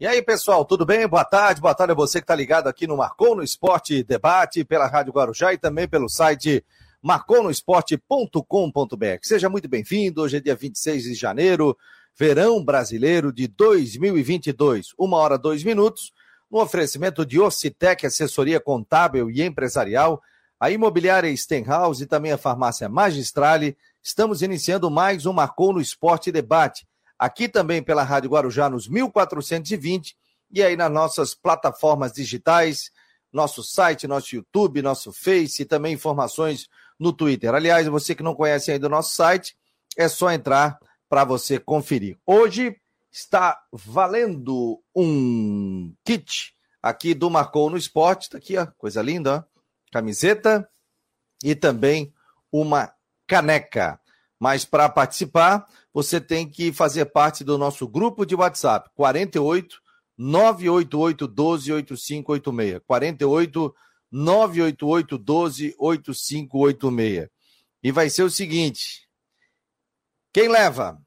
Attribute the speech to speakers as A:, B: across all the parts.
A: E aí, pessoal, tudo bem? Boa tarde, boa tarde a você que está ligado aqui no Marcou no Esporte Debate, pela Rádio Guarujá e também pelo site marconosport.com.br. Seja muito bem-vindo, hoje é dia 26 de janeiro, verão brasileiro de 2022, uma hora, dois minutos, no oferecimento de Ocitec, assessoria contábil e empresarial, a imobiliária Stenhouse e também a farmácia Magistrale, estamos iniciando mais um Marcou no Esporte Debate aqui também pela Rádio Guarujá nos 1420 e aí nas nossas plataformas digitais, nosso site, nosso YouTube, nosso Face e também informações no Twitter. Aliás, você que não conhece ainda o nosso site, é só entrar para você conferir. Hoje está valendo um kit aqui do Marcou no Esporte, está aqui, ó, coisa linda, ó, camiseta e também uma caneca. Mas para participar, você tem que fazer parte do nosso grupo de WhatsApp, 48 988 12 8586. 48 988 12 8586. E vai ser o seguinte: quem leva?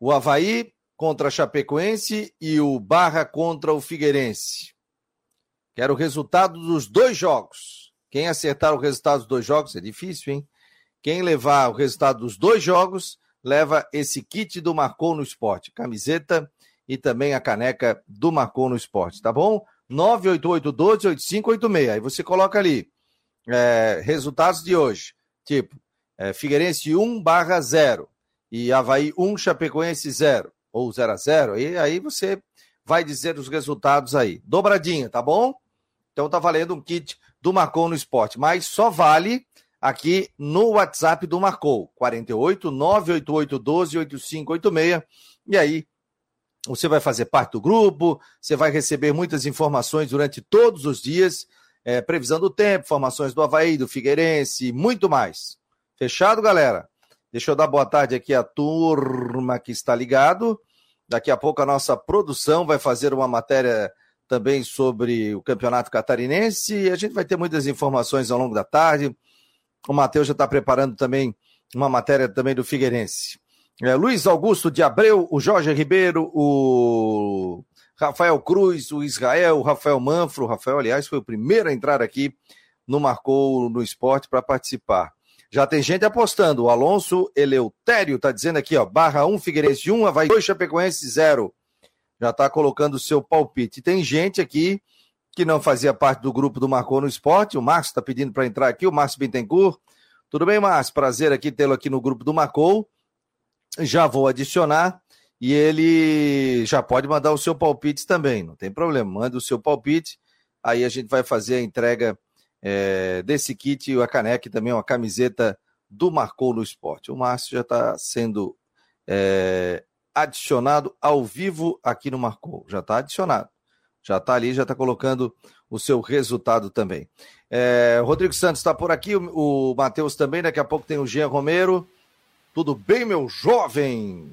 A: O Havaí contra a Chapecoense e o Barra contra o Figueirense. Quero o resultado dos dois jogos. Quem acertar o resultado dos dois jogos é difícil, hein? Quem levar o resultado dos dois jogos leva esse kit do Marcou no Esporte, camiseta e também a caneca do Marcou no Esporte, tá bom? 988-12-8586. Aí você coloca ali é, resultados de hoje, tipo é, Figueirense 1 barra 0 e Havaí 1, Chapecoense 0 ou 0 a 0 e aí você vai dizer os resultados aí. Dobradinha, tá bom? Então tá valendo um kit do Marcou no Esporte, mas só vale aqui no WhatsApp do Marcou, 48 988 12 8586. E aí você vai fazer parte do grupo, você vai receber muitas informações durante todos os dias, é, previsão do tempo, informações do Havaí, do Figueirense, muito mais. Fechado, galera? Deixa eu dar boa tarde aqui à turma que está ligado. Daqui a pouco a nossa produção vai fazer uma matéria também sobre o Campeonato Catarinense e a gente vai ter muitas informações ao longo da tarde. O Matheus já está preparando também uma matéria também do Figueirense. É, Luiz Augusto de Abreu, o Jorge Ribeiro, o Rafael Cruz, o Israel, o Rafael Manfro. O Rafael, aliás, foi o primeiro a entrar aqui no Marcou no Esporte para participar. Já tem gente apostando. O Alonso Eleutério está dizendo aqui, ó, barra 1, Figueirense 1, Havaí 2, Chapecoense 0. Já está colocando o seu palpite. Tem gente aqui que não fazia parte do grupo do Marcou no Esporte. O Márcio está pedindo para entrar aqui, o Márcio Bittencourt. Tudo bem, Márcio? Prazer aqui tê-lo aqui no grupo do Marcou. Já vou adicionar e ele já pode mandar o seu palpite também, não tem problema. Manda o seu palpite, aí a gente vai fazer a entrega é, desse kit e a caneca também uma camiseta do Marcou no Esporte. O Márcio já está sendo é, adicionado ao vivo aqui no Marcou, já está adicionado. Já está ali, já está colocando o seu resultado também. É, Rodrigo Santos está por aqui, o, o Matheus também, daqui a pouco tem o Jean Romero. Tudo bem, meu jovem?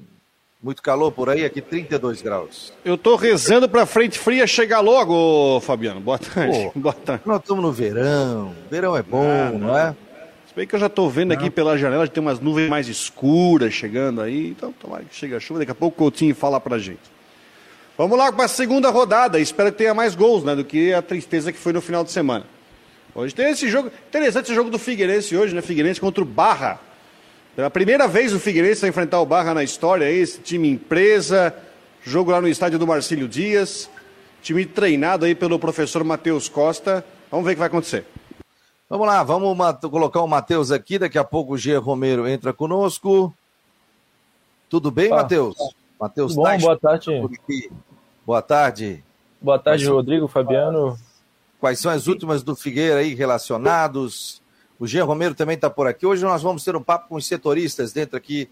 A: Muito calor por aí, aqui 32 graus.
B: Eu estou rezando para a frente fria chegar logo, Fabiano. Boa tarde.
A: Pô, Boa tarde. Nós estamos no verão. Verão é bom, ah, não, não é?
B: Se bem que eu já estou vendo não. aqui pela janela, tem umas nuvens mais escuras chegando aí. Então, tomara que chegue a chuva. Daqui a pouco o Coutinho fala para gente. Vamos lá para a segunda rodada. Espero que tenha mais gols, né? Do que a tristeza que foi no final de semana. Hoje tem esse jogo. Interessante esse jogo do Figueirense hoje, né? Figueirense contra o Barra. Pela primeira vez o Figueirense vai enfrentar o Barra na história, esse time empresa. Jogo lá no estádio do Marcílio Dias. Time treinado aí pelo professor Matheus Costa. Vamos ver o que vai acontecer.
A: Vamos lá, vamos colocar o Matheus aqui. Daqui a pouco o G. Romero entra conosco. Tudo bem, ah. Matheus?
C: Matheus Bom, boa tarde.
A: Boa tarde.
C: Boa tarde, Rodrigo, Fabiano.
A: Quais são as últimas do Figueira aí relacionados? O Jean Romero também está por aqui. Hoje nós vamos ter um papo com os setoristas dentro aqui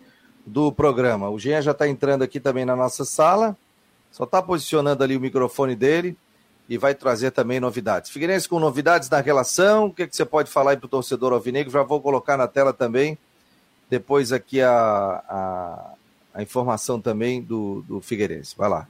A: do programa. O Jean já está entrando aqui também na nossa sala. Só está posicionando ali o microfone dele e vai trazer também novidades. Figueirense com novidades da relação. O que, que você pode falar aí para o torcedor alvinegro? Já vou colocar na tela também. Depois aqui a, a a informação também do, do Figueirense. Vai lá.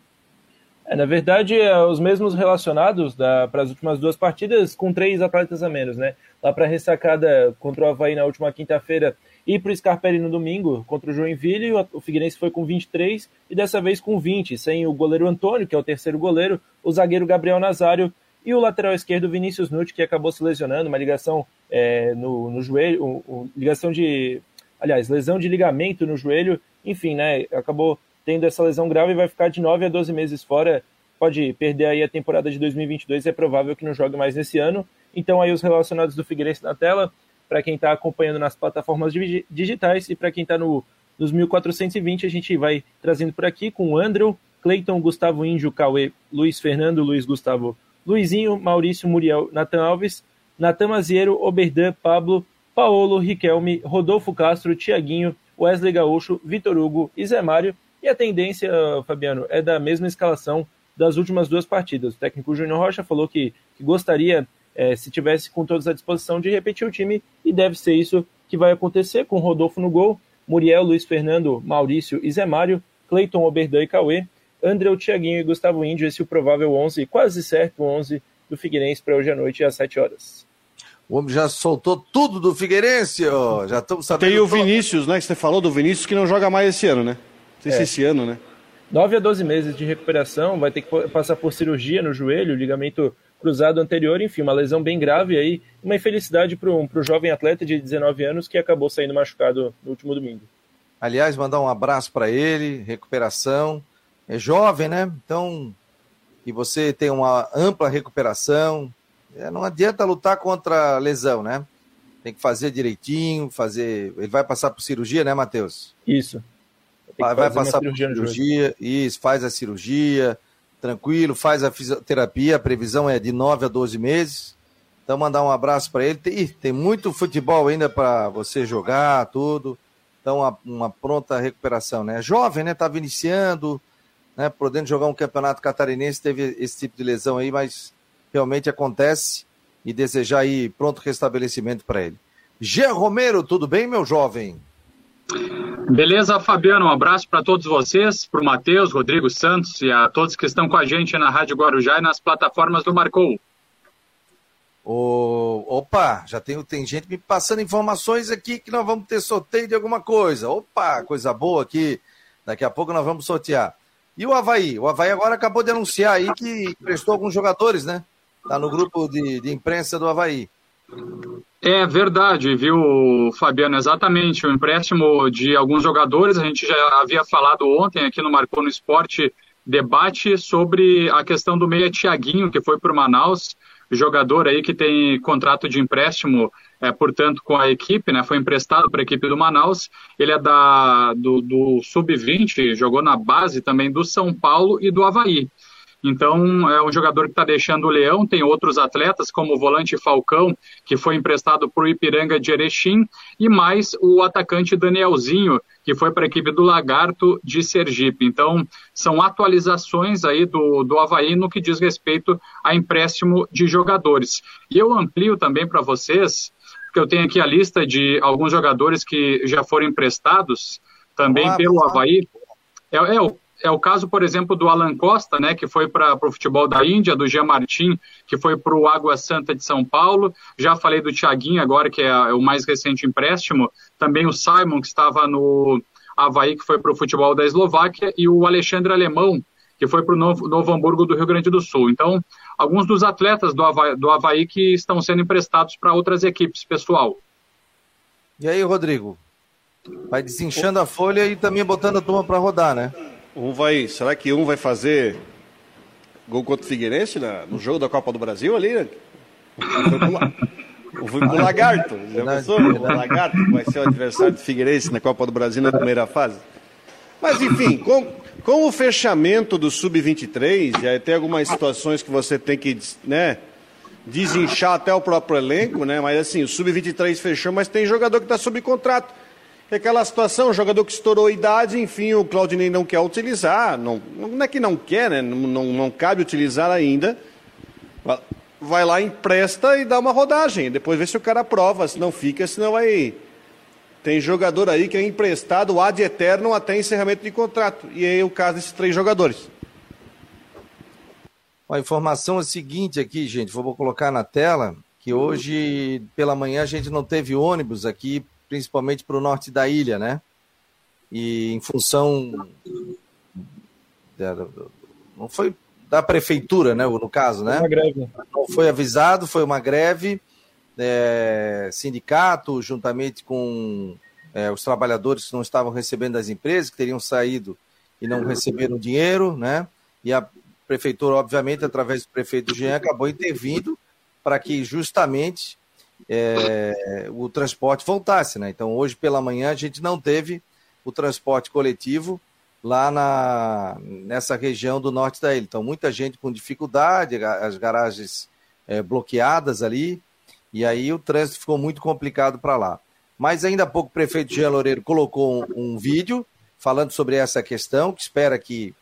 C: É, na verdade, é, os mesmos relacionados para as últimas duas partidas, com três atletas a menos, né? Lá para a ressacada contra o Havaí na última quinta-feira, e para o Scarpelli no domingo contra o Joinville, o Figueirense foi com 23 e dessa vez com 20, sem o goleiro Antônio, que é o terceiro goleiro, o zagueiro Gabriel Nazário e o lateral esquerdo Vinícius Nutt, que acabou se lesionando, uma ligação é, no, no, joelho, um, um, ligação de, aliás, lesão de ligamento no joelho, enfim, né, acabou tendo essa lesão grave e vai ficar de 9 a 12 meses fora, pode perder aí a temporada de 2022, é provável que não jogue mais nesse ano, então aí os relacionados do Figueirense na tela, para quem está acompanhando nas plataformas digitais e para quem está no, nos 1420, a gente vai trazendo por aqui com o Andrew, Cleiton, Gustavo Índio, Cauê, Luiz Fernando, Luiz Gustavo, Luizinho, Maurício, Muriel, Natan Alves, Natan Maziero, Oberdan, Pablo, Paolo, Riquelme, Rodolfo Castro, Tiaguinho, Wesley Gaúcho, Vitor Hugo e Zé Mário. E a tendência, Fabiano, é da mesma escalação das últimas duas partidas. O técnico Júnior Rocha falou que, que gostaria é, se tivesse com todos à disposição de repetir o time, e deve ser isso que vai acontecer com Rodolfo no gol, Muriel, Luiz Fernando, Maurício e Zé Mário, Cleiton, Oberdan e Cauê, André, Thiaguinho e Gustavo Índio, esse é o provável 11, quase certo 11 do Figueirense para hoje à noite às 7 horas.
A: O homem já soltou tudo do Figueirense, ó. já estamos sabendo.
B: Tem o Vinícius, né, que você falou do Vinícius, que não joga mais esse ano, né? Não sei é. se esse ano, né?
C: 9 a 12 meses de recuperação, vai ter que passar por cirurgia no joelho, ligamento cruzado anterior, enfim, uma lesão bem grave aí, uma infelicidade para o jovem atleta de 19 anos que acabou saindo machucado no último domingo.
A: Aliás, mandar um abraço para ele, recuperação. É jovem, né? Então, que você tem uma ampla recuperação. É, não adianta lutar contra a lesão, né? Tem que fazer direitinho, fazer. Ele vai passar por cirurgia, né, Matheus?
C: Isso.
A: Vai, vai passar por cirurgia, isso, faz a cirurgia, tranquilo, faz a fisioterapia, a previsão é de 9 a 12 meses. Então, mandar um abraço para ele. Tem, tem muito futebol ainda para você jogar, tudo. Então, uma, uma, pronta recuperação, né? Jovem, né? Estava iniciando, né? Podendo jogar um campeonato catarinense, teve esse tipo de lesão aí, mas realmente acontece. E desejar aí pronto restabelecimento para ele. Gê Romero, tudo bem, meu jovem?
D: Beleza, Fabiano, um abraço para todos vocês, para o Matheus, Rodrigo Santos e a todos que estão com a gente na Rádio Guarujá e nas plataformas do Marcou.
A: opa, já tem, tem gente me passando informações aqui que nós vamos ter sorteio de alguma coisa. Opa, coisa boa aqui. Daqui a pouco nós vamos sortear. E o Havaí? O Havaí agora acabou de anunciar aí que prestou alguns jogadores, né? Tá no grupo de, de imprensa do Havaí.
D: É verdade, viu, Fabiano? Exatamente. O empréstimo de alguns jogadores, a gente já havia falado ontem aqui no Marcou no Esporte debate sobre a questão do meia Tiaguinho, que foi para o Manaus, jogador aí que tem contrato de empréstimo, é, portanto, com a equipe, né? Foi emprestado para a equipe do Manaus. Ele é da, do, do Sub-20, jogou na base também do São Paulo e do Havaí. Então, é um jogador que está deixando o Leão. Tem outros atletas, como o volante Falcão, que foi emprestado para o Ipiranga de Erechim, e mais o atacante Danielzinho, que foi para a equipe do Lagarto de Sergipe. Então, são atualizações aí do, do Havaí no que diz respeito a empréstimo de jogadores. E eu amplio também para vocês, que eu tenho aqui a lista de alguns jogadores que já foram emprestados também Olá, pelo Havaí. É, é, o é o caso, por exemplo, do Alan Costa, né, que foi para o futebol da Índia, do Jean Martin, que foi para o Água Santa de São Paulo. Já falei do Thiaguinho agora, que é o mais recente empréstimo. Também o Simon, que estava no Havaí, que foi para o futebol da Eslováquia. E o Alexandre Alemão, que foi para o Novo, Novo, Hamburgo do Rio Grande do Sul. Então, alguns dos atletas do Havaí, do Havaí que estão sendo emprestados para outras equipes, pessoal.
A: E aí, Rodrigo? Vai desinchando a folha e também botando a turma para rodar, né?
B: Um vai. Será que um vai fazer gol contra o Figueirense na, no jogo da Copa do Brasil ali? Né? Foi pro, Lagarto. Já pensou? O Lagarto vai ser o adversário do Figueirense na Copa do Brasil na primeira fase. Mas enfim, com, com o fechamento do Sub-23, já tem algumas situações que você tem que, né? Desinchar até o próprio elenco, né? Mas assim, o Sub-23 fechou, mas tem jogador que está sob contrato. É aquela situação, o jogador que estourou a idade, enfim, o Claudinei não quer utilizar, não, não é que não quer, né? Não, não, não cabe utilizar ainda. Vai lá, empresta e dá uma rodagem. Depois vê se o cara aprova, se não fica, senão vai. Tem jogador aí que é emprestado ad eterno até encerramento de contrato. E é o caso desses três jogadores.
A: A informação é a seguinte aqui, gente, vou colocar na tela, que hoje pela manhã a gente não teve ônibus aqui principalmente para o norte da ilha, né? E em função. Não foi da prefeitura, né? No caso, né?
C: Uma greve.
A: Não foi avisado, foi uma greve. É, sindicato, juntamente com é, os trabalhadores que não estavam recebendo das empresas, que teriam saído e não receberam dinheiro, né? E a prefeitura, obviamente, através do prefeito Jean, acabou intervindo para que justamente é, o transporte voltasse, né? Então, hoje pela manhã a gente não teve o transporte coletivo lá na, nessa região do norte da ilha. Então, muita gente com dificuldade, as garagens é, bloqueadas ali, e aí o trânsito ficou muito complicado para lá. Mas ainda há pouco o prefeito Jean Loureiro colocou um, um, vídeo falando sobre essa questão, que espera que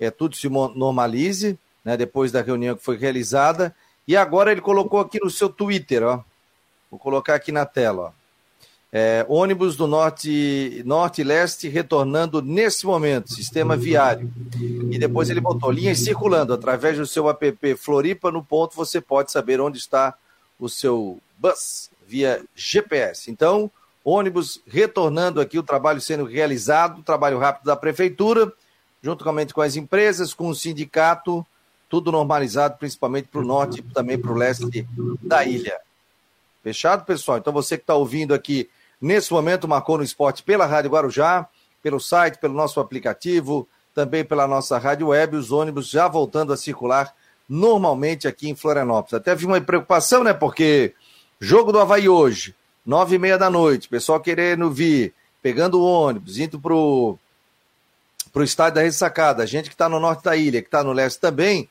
A: é, tudo se normalize, né, depois da reunião que foi realizada. E agora ele colocou aqui no seu Twitter, ó. Vou colocar aqui na tela. É, ônibus do norte, norte e leste retornando nesse momento, sistema viário. E depois ele botou linhas circulando através do seu app Floripa. No ponto você pode saber onde está o seu bus via GPS. Então, ônibus retornando aqui, o trabalho sendo realizado, trabalho rápido da prefeitura, juntamente com as empresas, com o sindicato, tudo normalizado, principalmente para o norte e também para o leste da ilha. Fechado, pessoal? Então você que está ouvindo aqui nesse momento, marcou no esporte pela Rádio Guarujá, pelo site, pelo nosso aplicativo, também pela nossa rádio web, os ônibus já voltando a circular normalmente aqui em Florianópolis. Até vi uma preocupação, né? Porque jogo do Havaí hoje, nove e meia da noite, pessoal querendo vir, pegando o ônibus, indo pro, pro estádio da Ressacada, a gente que está no norte da ilha, que está no leste também,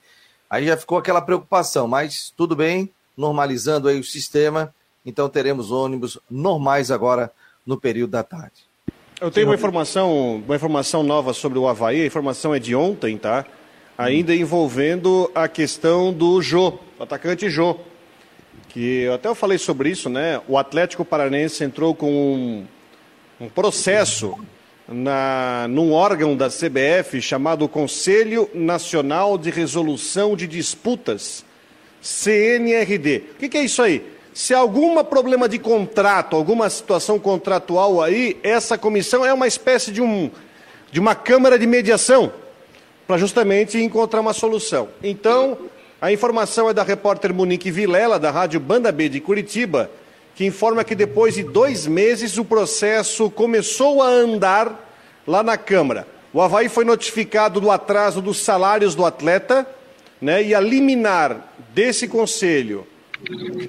A: aí já ficou aquela preocupação, mas tudo bem, normalizando aí o sistema, então teremos ônibus normais agora no período da tarde.
B: Eu tenho uma informação, uma informação nova sobre o Havaí, a informação é de ontem, tá? ainda envolvendo a questão do Jô, o atacante Jô. Que até eu falei sobre isso, né? O Atlético Paranense entrou com um, um processo na, num órgão da CBF chamado Conselho Nacional de Resolução de Disputas, CNRD. O que, que é isso aí? Se algum problema de contrato, alguma situação contratual aí, essa comissão é uma espécie de, um, de uma câmara de mediação para justamente encontrar uma solução. Então, a informação é da repórter Monique Vilela, da Rádio Banda B de Curitiba, que informa que depois de dois meses o processo começou a andar lá na Câmara. O Havaí foi notificado do atraso dos salários do atleta né, e a liminar desse conselho,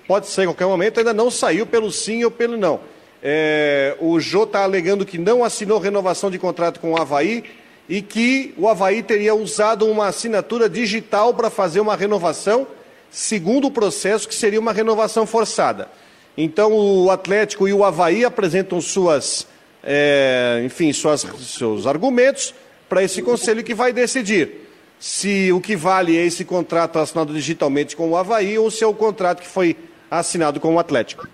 B: pode sair a qualquer momento, ainda não saiu pelo sim ou pelo não. É, o Jô está alegando que não assinou renovação de contrato com o Havaí e que o Havaí teria usado uma assinatura digital para fazer uma renovação, segundo o processo, que seria uma renovação forçada. Então, o Atlético e o Havaí apresentam suas, é, enfim, suas, seus argumentos para esse conselho que vai decidir se o que vale é esse contrato assinado digitalmente com o Havaí ou se é o contrato que foi assinado com o Atlético.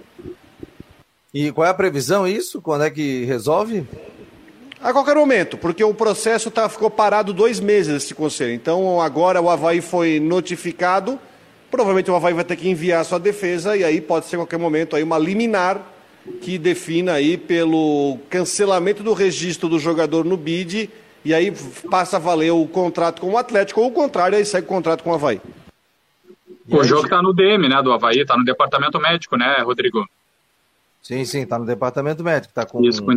A: E qual é a previsão isso? Quando é que resolve?
B: A qualquer momento, porque o processo tá, ficou parado dois meses esse conselho. Então agora o Havaí foi notificado, provavelmente o Havaí vai ter que enviar a sua defesa e aí pode ser a qualquer momento aí uma liminar que defina aí pelo cancelamento do registro do jogador no BID e aí passa a valer o contrato com o Atlético ou o contrário, aí segue o contrato com o Havaí.
D: O jogo está no DM, né, do Havaí, está no departamento médico, né, Rodrigo?
A: Sim, sim, está no departamento médico, está com...
D: Isso, com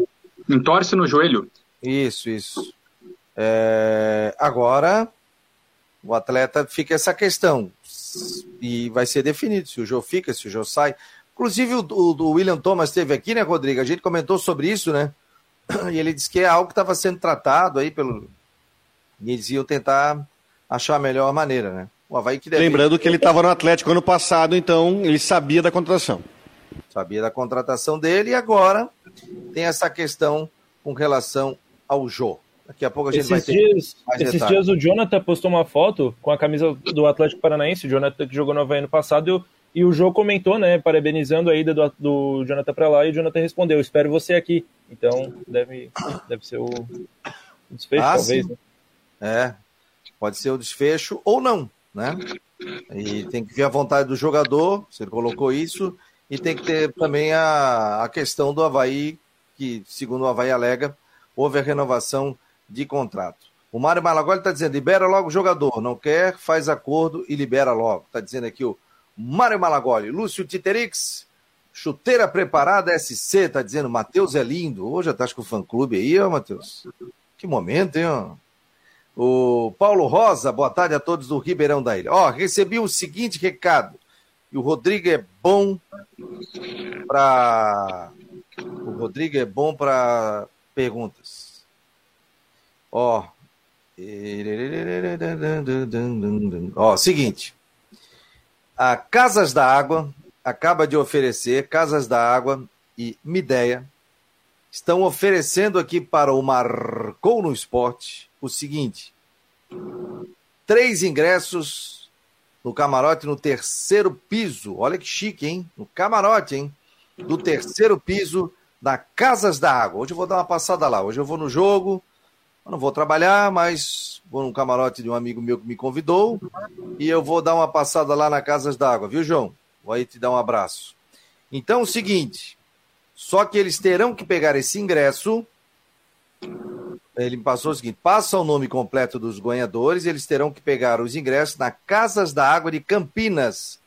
D: Entorce no joelho.
A: Isso, isso. É, agora, o atleta fica essa questão. E vai ser definido se o jogo fica, se o jogo sai. Inclusive, o, o, o William Thomas esteve aqui, né, Rodrigo? A gente comentou sobre isso, né? E ele disse que é algo que estava sendo tratado aí pelo. E eles iam tentar achar a melhor maneira, né?
B: O Havaí que deve... Lembrando que ele estava no Atlético ano passado, então ele sabia da contratação.
A: Sabia da contratação dele e agora tem essa questão com relação ao Jô. Daqui a pouco a gente esses vai ter
C: dias, Esses dias o Jonathan postou uma foto com a camisa do Atlético Paranaense, o Jonathan que jogou no Havaí ano passado, e o Jô comentou, né, parabenizando a ida do, do Jonathan para lá, e o Jonathan respondeu, espero você aqui. Então, deve, deve ser o desfecho, ah, talvez. Né?
A: É, pode ser o desfecho ou não, né? E tem que ver a vontade do jogador, você colocou isso, E tem que ter também a, a questão do Havaí, que, segundo o Havaí alega, houve a renovação de contrato. O Mário Malagoli está dizendo: libera logo o jogador. Não quer, faz acordo e libera logo. Está dizendo aqui o Mário Malagoli. Lúcio Titerix, chuteira preparada SC, está dizendo: Matheus é lindo. Hoje estás com o fã clube aí, ó, Matheus. Que momento, hein, ó. O Paulo Rosa, boa tarde a todos do Ribeirão da Ilha. Ó, recebi o seguinte recado. E o Rodrigo é bom para. O Rodrigo é bom para perguntas. Ó, Ó, seguinte. A Casas da Água acaba de oferecer, Casas da Água e Mideia estão oferecendo aqui para o Marcou no Esporte o seguinte: três ingressos no camarote no terceiro piso. Olha que chique, hein? No camarote, hein? Do terceiro piso da Casas da Água. Hoje eu vou dar uma passada lá. Hoje eu vou no jogo eu não vou trabalhar, mas vou num camarote de um amigo meu que me convidou e eu vou dar uma passada lá na Casas d'Água, viu, João? Vou aí te dar um abraço. Então, é o seguinte, só que eles terão que pegar esse ingresso. Ele me passou o seguinte: passa o nome completo dos ganhadores, eles terão que pegar os ingressos na Casas da Água de Campinas.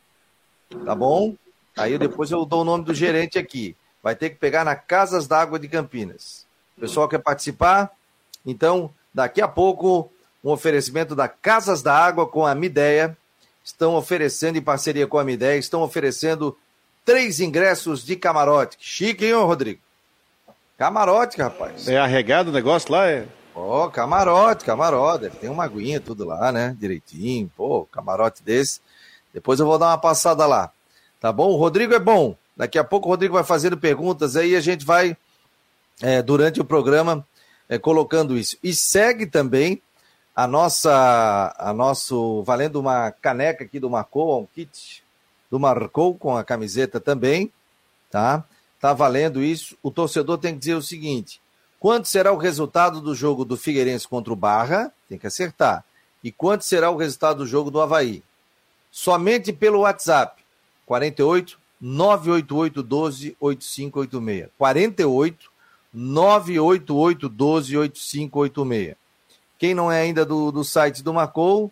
A: Tá bom? Aí depois eu dou o nome do gerente aqui. Vai ter que pegar na Casas da Água de Campinas. O pessoal quer participar? Então, daqui a pouco, um oferecimento da Casas da Água com a Mideia. Estão oferecendo, em parceria com a Mideia, estão oferecendo três ingressos de camarote. Chique, hein, Rodrigo? Camarote, rapaz.
B: É arregado o negócio lá? É...
A: Ó, oh, camarote, camarote. Tem uma aguinha, tudo lá, né? Direitinho. Pô, camarote desse. Depois eu vou dar uma passada lá. Tá bom? O Rodrigo é bom. Daqui a pouco o Rodrigo vai fazendo perguntas aí. A gente vai, é, durante o programa, é, colocando isso. E segue também a nossa, a nosso, valendo uma caneca aqui do Marcou, um kit do Marcou com a camiseta também, tá? Tá valendo isso. O torcedor tem que dizer o seguinte: quanto será o resultado do jogo do Figueirense contra o Barra? Tem que acertar. E quanto será o resultado do jogo do Havaí? Somente pelo WhatsApp. 48 988 12 8586. 48 988-12-8586. Quem não é ainda do, do site do Marcou,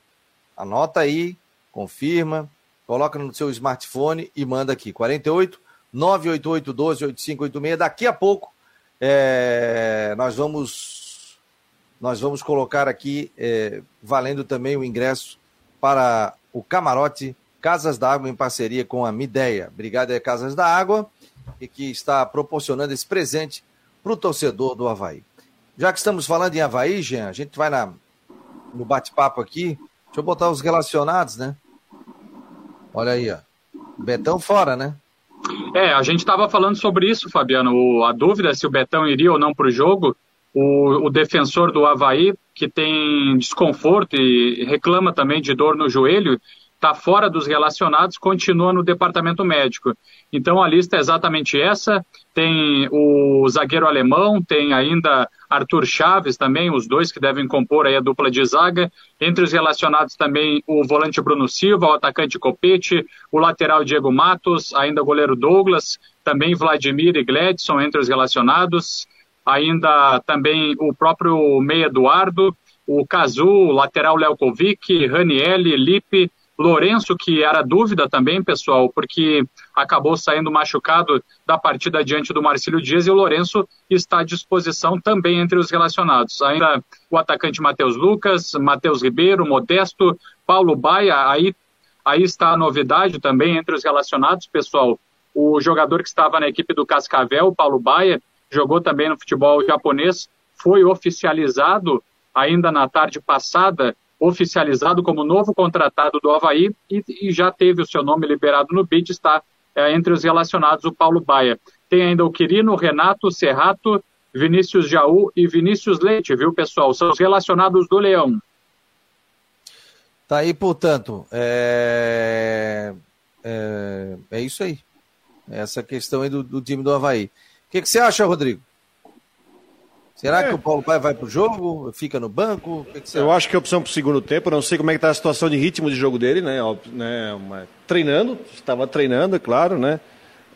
A: anota aí, confirma, coloca no seu smartphone e manda aqui. 48 988 12 8586. Daqui a pouco é, nós vamos nós vamos colocar aqui é, valendo também o ingresso para o camarote Casas da Água em parceria com a Mideia. Obrigado é Casas da Água e que está proporcionando esse presente para o torcedor do Havaí. Já que estamos falando em Havaí, Jean, a gente vai na, no bate-papo aqui. Deixa eu botar os relacionados, né? Olha aí, ó. Betão fora, né?
D: É, a gente estava falando sobre isso, Fabiano. O, a dúvida se o Betão iria ou não para o jogo. O defensor do Havaí, que tem desconforto e reclama também de dor no joelho, está fora dos relacionados, continua no departamento médico. Então a lista é exatamente essa. Tem o zagueiro alemão, tem ainda Arthur Chaves também, os dois que devem compor aí a dupla de zaga. Entre os relacionados também o volante Bruno Silva, o atacante Copete, o lateral Diego Matos, ainda o goleiro Douglas, também Vladimir e Gledson entre os relacionados. Ainda também o próprio Meia Eduardo, o Cazu, lateral Lelkovic, Ranielli, Lipe, Lourenço, que era dúvida também, pessoal, porque acabou saindo machucado da partida diante do Marcílio Dias e o Lourenço está à disposição também entre os relacionados. Ainda o atacante Matheus Lucas, Matheus Ribeiro, Modesto, Paulo Baia, aí, aí está a novidade também entre os relacionados, pessoal. O jogador que estava na equipe do Cascavel, Paulo Baia, jogou também no futebol japonês, foi oficializado ainda na tarde passada oficializado como novo contratado do Havaí e, e já teve o seu nome liberado no BID, está é, entre os relacionados o Paulo Baia. Tem ainda o Quirino, Renato, Serrato, Vinícius Jaú e Vinícius Leite, viu, pessoal? São os relacionados do Leão.
A: Tá aí, portanto, é, é, é isso aí. Essa questão aí do, do time do Havaí. O que, que você acha, Rodrigo? Será é. que o Paulo Pai vai pro jogo? Fica no banco?
B: Que que eu acho que é opção pro segundo tempo. Não sei como é que tá a situação de ritmo de jogo dele, né? né treinando, estava treinando, é claro, né?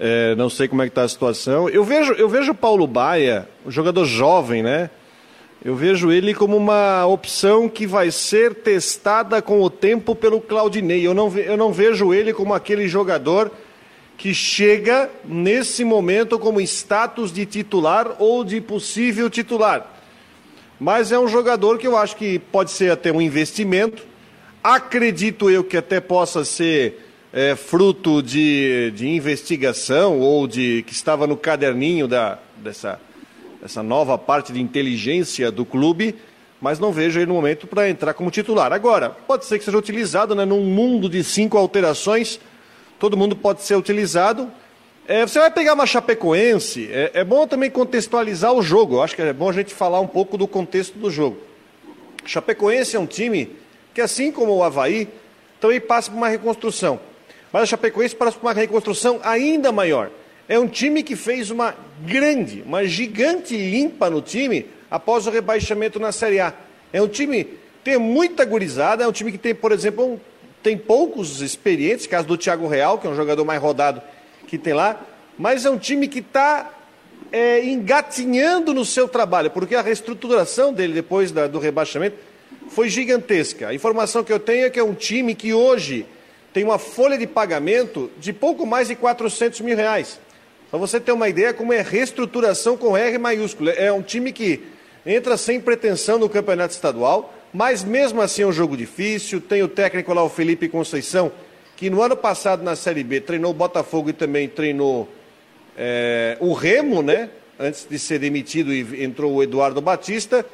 B: É, não sei como é que está a situação. Eu vejo, eu vejo o Paulo Baia, um jogador jovem, né? Eu vejo ele como uma opção que vai ser testada com o tempo pelo Claudinei. Eu não, eu não vejo ele como aquele jogador que chega nesse momento como status de titular ou de possível titular. Mas é um jogador que eu acho que pode ser até um investimento. Acredito eu que até possa ser é, fruto de, de investigação ou de que estava no caderninho da, dessa essa nova parte de inteligência do clube, mas não vejo ele no momento para entrar como titular. Agora, pode ser que seja utilizado, né, num mundo de cinco alterações, todo mundo pode ser utilizado. É, você vai pegar uma Chapecoense, é, é, bom também contextualizar o jogo, eu acho que é bom a gente falar um pouco do contexto do jogo. Chapecoense é um time que, assim como o Havaí, também passa por uma reconstrução. Mas a Chapecoense passa por uma reconstrução ainda maior. É um time que fez uma grande, uma gigante limpa no time após o rebaixamento na Série A. É um time que tem muita gurizada, é um time que tem, por exemplo, um, tem poucos experientes, caso do Thiago Real, que é um jogador mais rodado que tem lá, mas é um time que está é, engatinhando no seu trabalho, porque a reestruturação dele depois da, do rebaixamento foi gigantesca. A informação que eu tenho é que é um time que hoje tem uma folha de pagamento de pouco mais de 400 mil reais. Para você ter uma ideia como é reestruturação com R maiúsculo. É um time que entra sem pretensão no campeonato estadual, mas mesmo assim é um jogo difícil. Tem o técnico lá, o Felipe Conceição, que no ano passado na Série B treinou o Botafogo e também treinou é, o Remo, né? Antes de ser demitido e entrou o Eduardo Batista.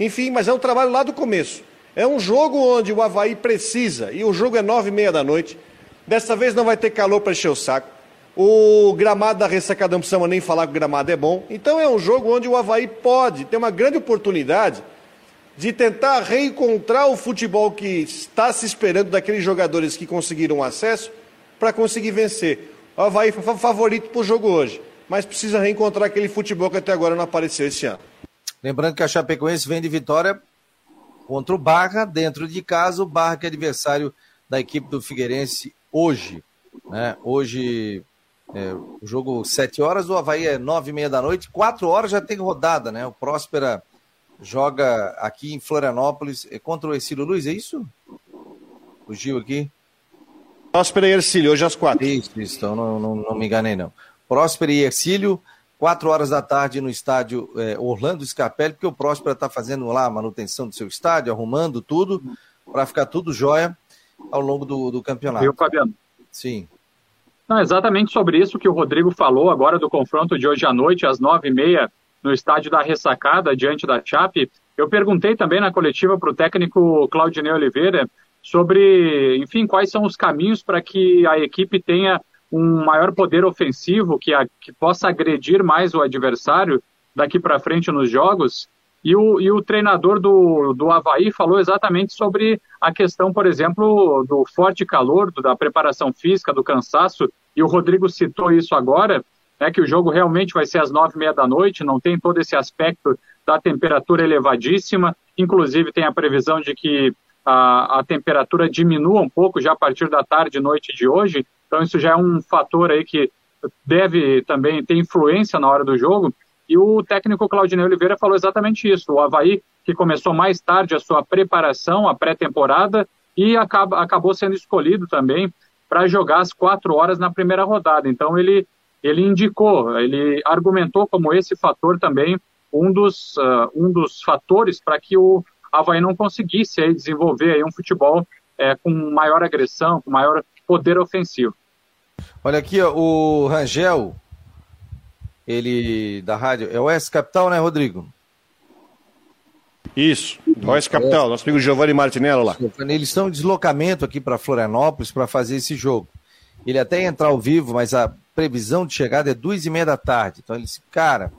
B: Enfim, mas é um trabalho lá do começo. É um jogo onde o Havaí precisa, e o jogo é nove e meia da noite. Dessa vez não vai ter calor para encher o saco. O gramado da ressacada não precisamos nem falar que o gramado é bom. Então é um jogo onde o Havaí pode ter uma grande oportunidade de tentar reencontrar o futebol que está se esperando daqueles jogadores que conseguiram acesso para conseguir vencer. O Havaí foi favorito para o jogo hoje, mas precisa reencontrar aquele futebol que até agora não apareceu esse ano.
A: Lembrando que a Chapecoense vem de vitória contra o Barra, dentro de casa, o Barra que é adversário da equipe do Figueirense hoje. Né? Hoje é, o jogo 7 horas, o Havaí é 9 e meia da noite, 4 horas já tem rodada, né? O Próspera joga aqui em Florianópolis é contra o Ercílio Luiz, é isso? Fugiu aqui?
B: Próspera e Ercílio, hoje às 4.
A: Isso, isso, então não, não, não me enganei não. Próspera e Ercílio, 4 horas da tarde no estádio é, Orlando Scarpelli, porque o Próspera está fazendo lá a manutenção do seu estádio, arrumando tudo, para ficar tudo jóia ao longo do, do campeonato.
D: Viu, Fabiano?
A: Sim.
D: Não, exatamente sobre isso que o Rodrigo falou agora do confronto de hoje à noite, às nove e meia, no estádio da Ressacada, diante da Chape. Eu perguntei também na coletiva para o técnico Claudinei Oliveira sobre, enfim, quais são os caminhos para que a equipe tenha um maior poder ofensivo, que, a, que possa agredir mais o adversário daqui para frente nos jogos. E o, e o treinador do, do Havaí falou exatamente sobre a questão, por exemplo, do forte calor, da preparação física, do cansaço, e o Rodrigo citou isso agora, né, que o jogo realmente vai ser às nove e meia da noite, não tem todo esse aspecto da temperatura elevadíssima, inclusive tem a previsão de que a, a temperatura diminua um pouco já a partir da tarde e noite de hoje, então isso já é um fator aí que deve também ter influência na hora do jogo, e o técnico Claudinei Oliveira falou exatamente isso. O Havaí, que começou mais tarde a sua preparação, a pré-temporada, e acaba, acabou sendo escolhido também para jogar às quatro horas na primeira rodada. Então ele, ele indicou, ele argumentou como esse fator também um dos, uh, um dos fatores para que o Havaí não conseguisse aí, desenvolver aí um futebol é, com maior agressão, com maior poder ofensivo.
A: Olha aqui, ó, o Rangel ele da rádio. É o S Capital, né, Rodrigo?
B: Isso, Oeste Capital, nosso amigo Giovanni Martinello lá.
A: Eles estão em deslocamento aqui para Florianópolis para fazer esse jogo. Ele até ia entrar ao vivo, mas a previsão de chegada é duas e meia da tarde. Então ele disse, cara,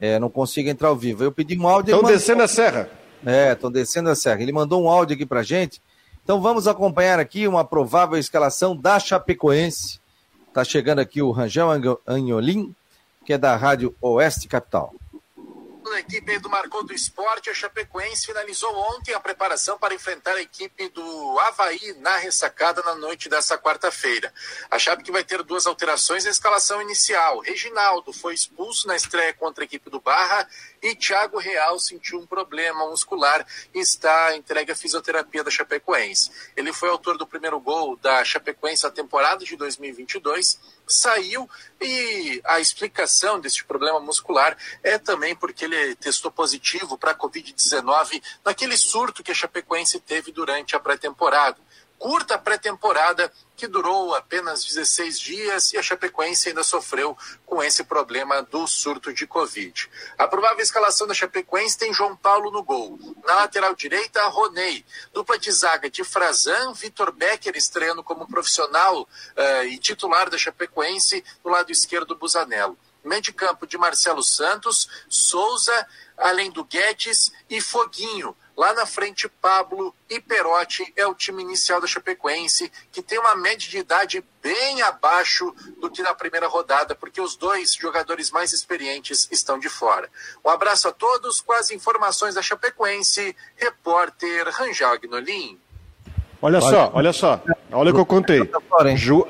A: é, não consigo entrar ao vivo. Eu pedi um áudio.
B: Estão descendo a serra.
A: É, estão descendo a serra. Ele mandou um áudio aqui para gente. Então vamos acompanhar aqui uma provável escalação da Chapecoense. Está chegando aqui o Rangel Anholim, que é da Rádio Oeste Capital.
E: Da equipe do Marcou do Esporte, a Chapecoense finalizou ontem a preparação para enfrentar a equipe do Havaí na ressacada na noite dessa quarta-feira. A Chape que vai ter duas alterações na escalação inicial. Reginaldo foi expulso na estreia contra a equipe do Barra e Thiago Real sentiu um problema muscular e está entregue à fisioterapia da Chapecoense. Ele foi autor do primeiro gol da Chapecoense na temporada de 2022 saiu e a explicação deste problema muscular é também porque ele testou positivo para a Covid-19 naquele surto que a Chapecoense teve durante a pré-temporada curta pré-temporada que durou apenas 16 dias e a Chapecoense ainda sofreu com esse problema do surto de Covid. A provável escalação da Chapecoense tem João Paulo no gol. Na lateral direita, Roney. Dupla de zaga de Frazan, Vitor Becker estreando como profissional uh, e titular da Chapecoense. Do lado esquerdo, Busanello. Meio de campo de Marcelo Santos, Souza, além do Guedes e Foguinho. Lá na frente, Pablo e Perotti é o time inicial da Chapecoense, que tem uma média de idade bem abaixo do que na primeira rodada, porque os dois jogadores mais experientes estão de fora. Um abraço a todos, com as informações da Chapecoense, repórter Rangel Agnolin.
B: Olha só, olha só, olha o que eu contei. Ju,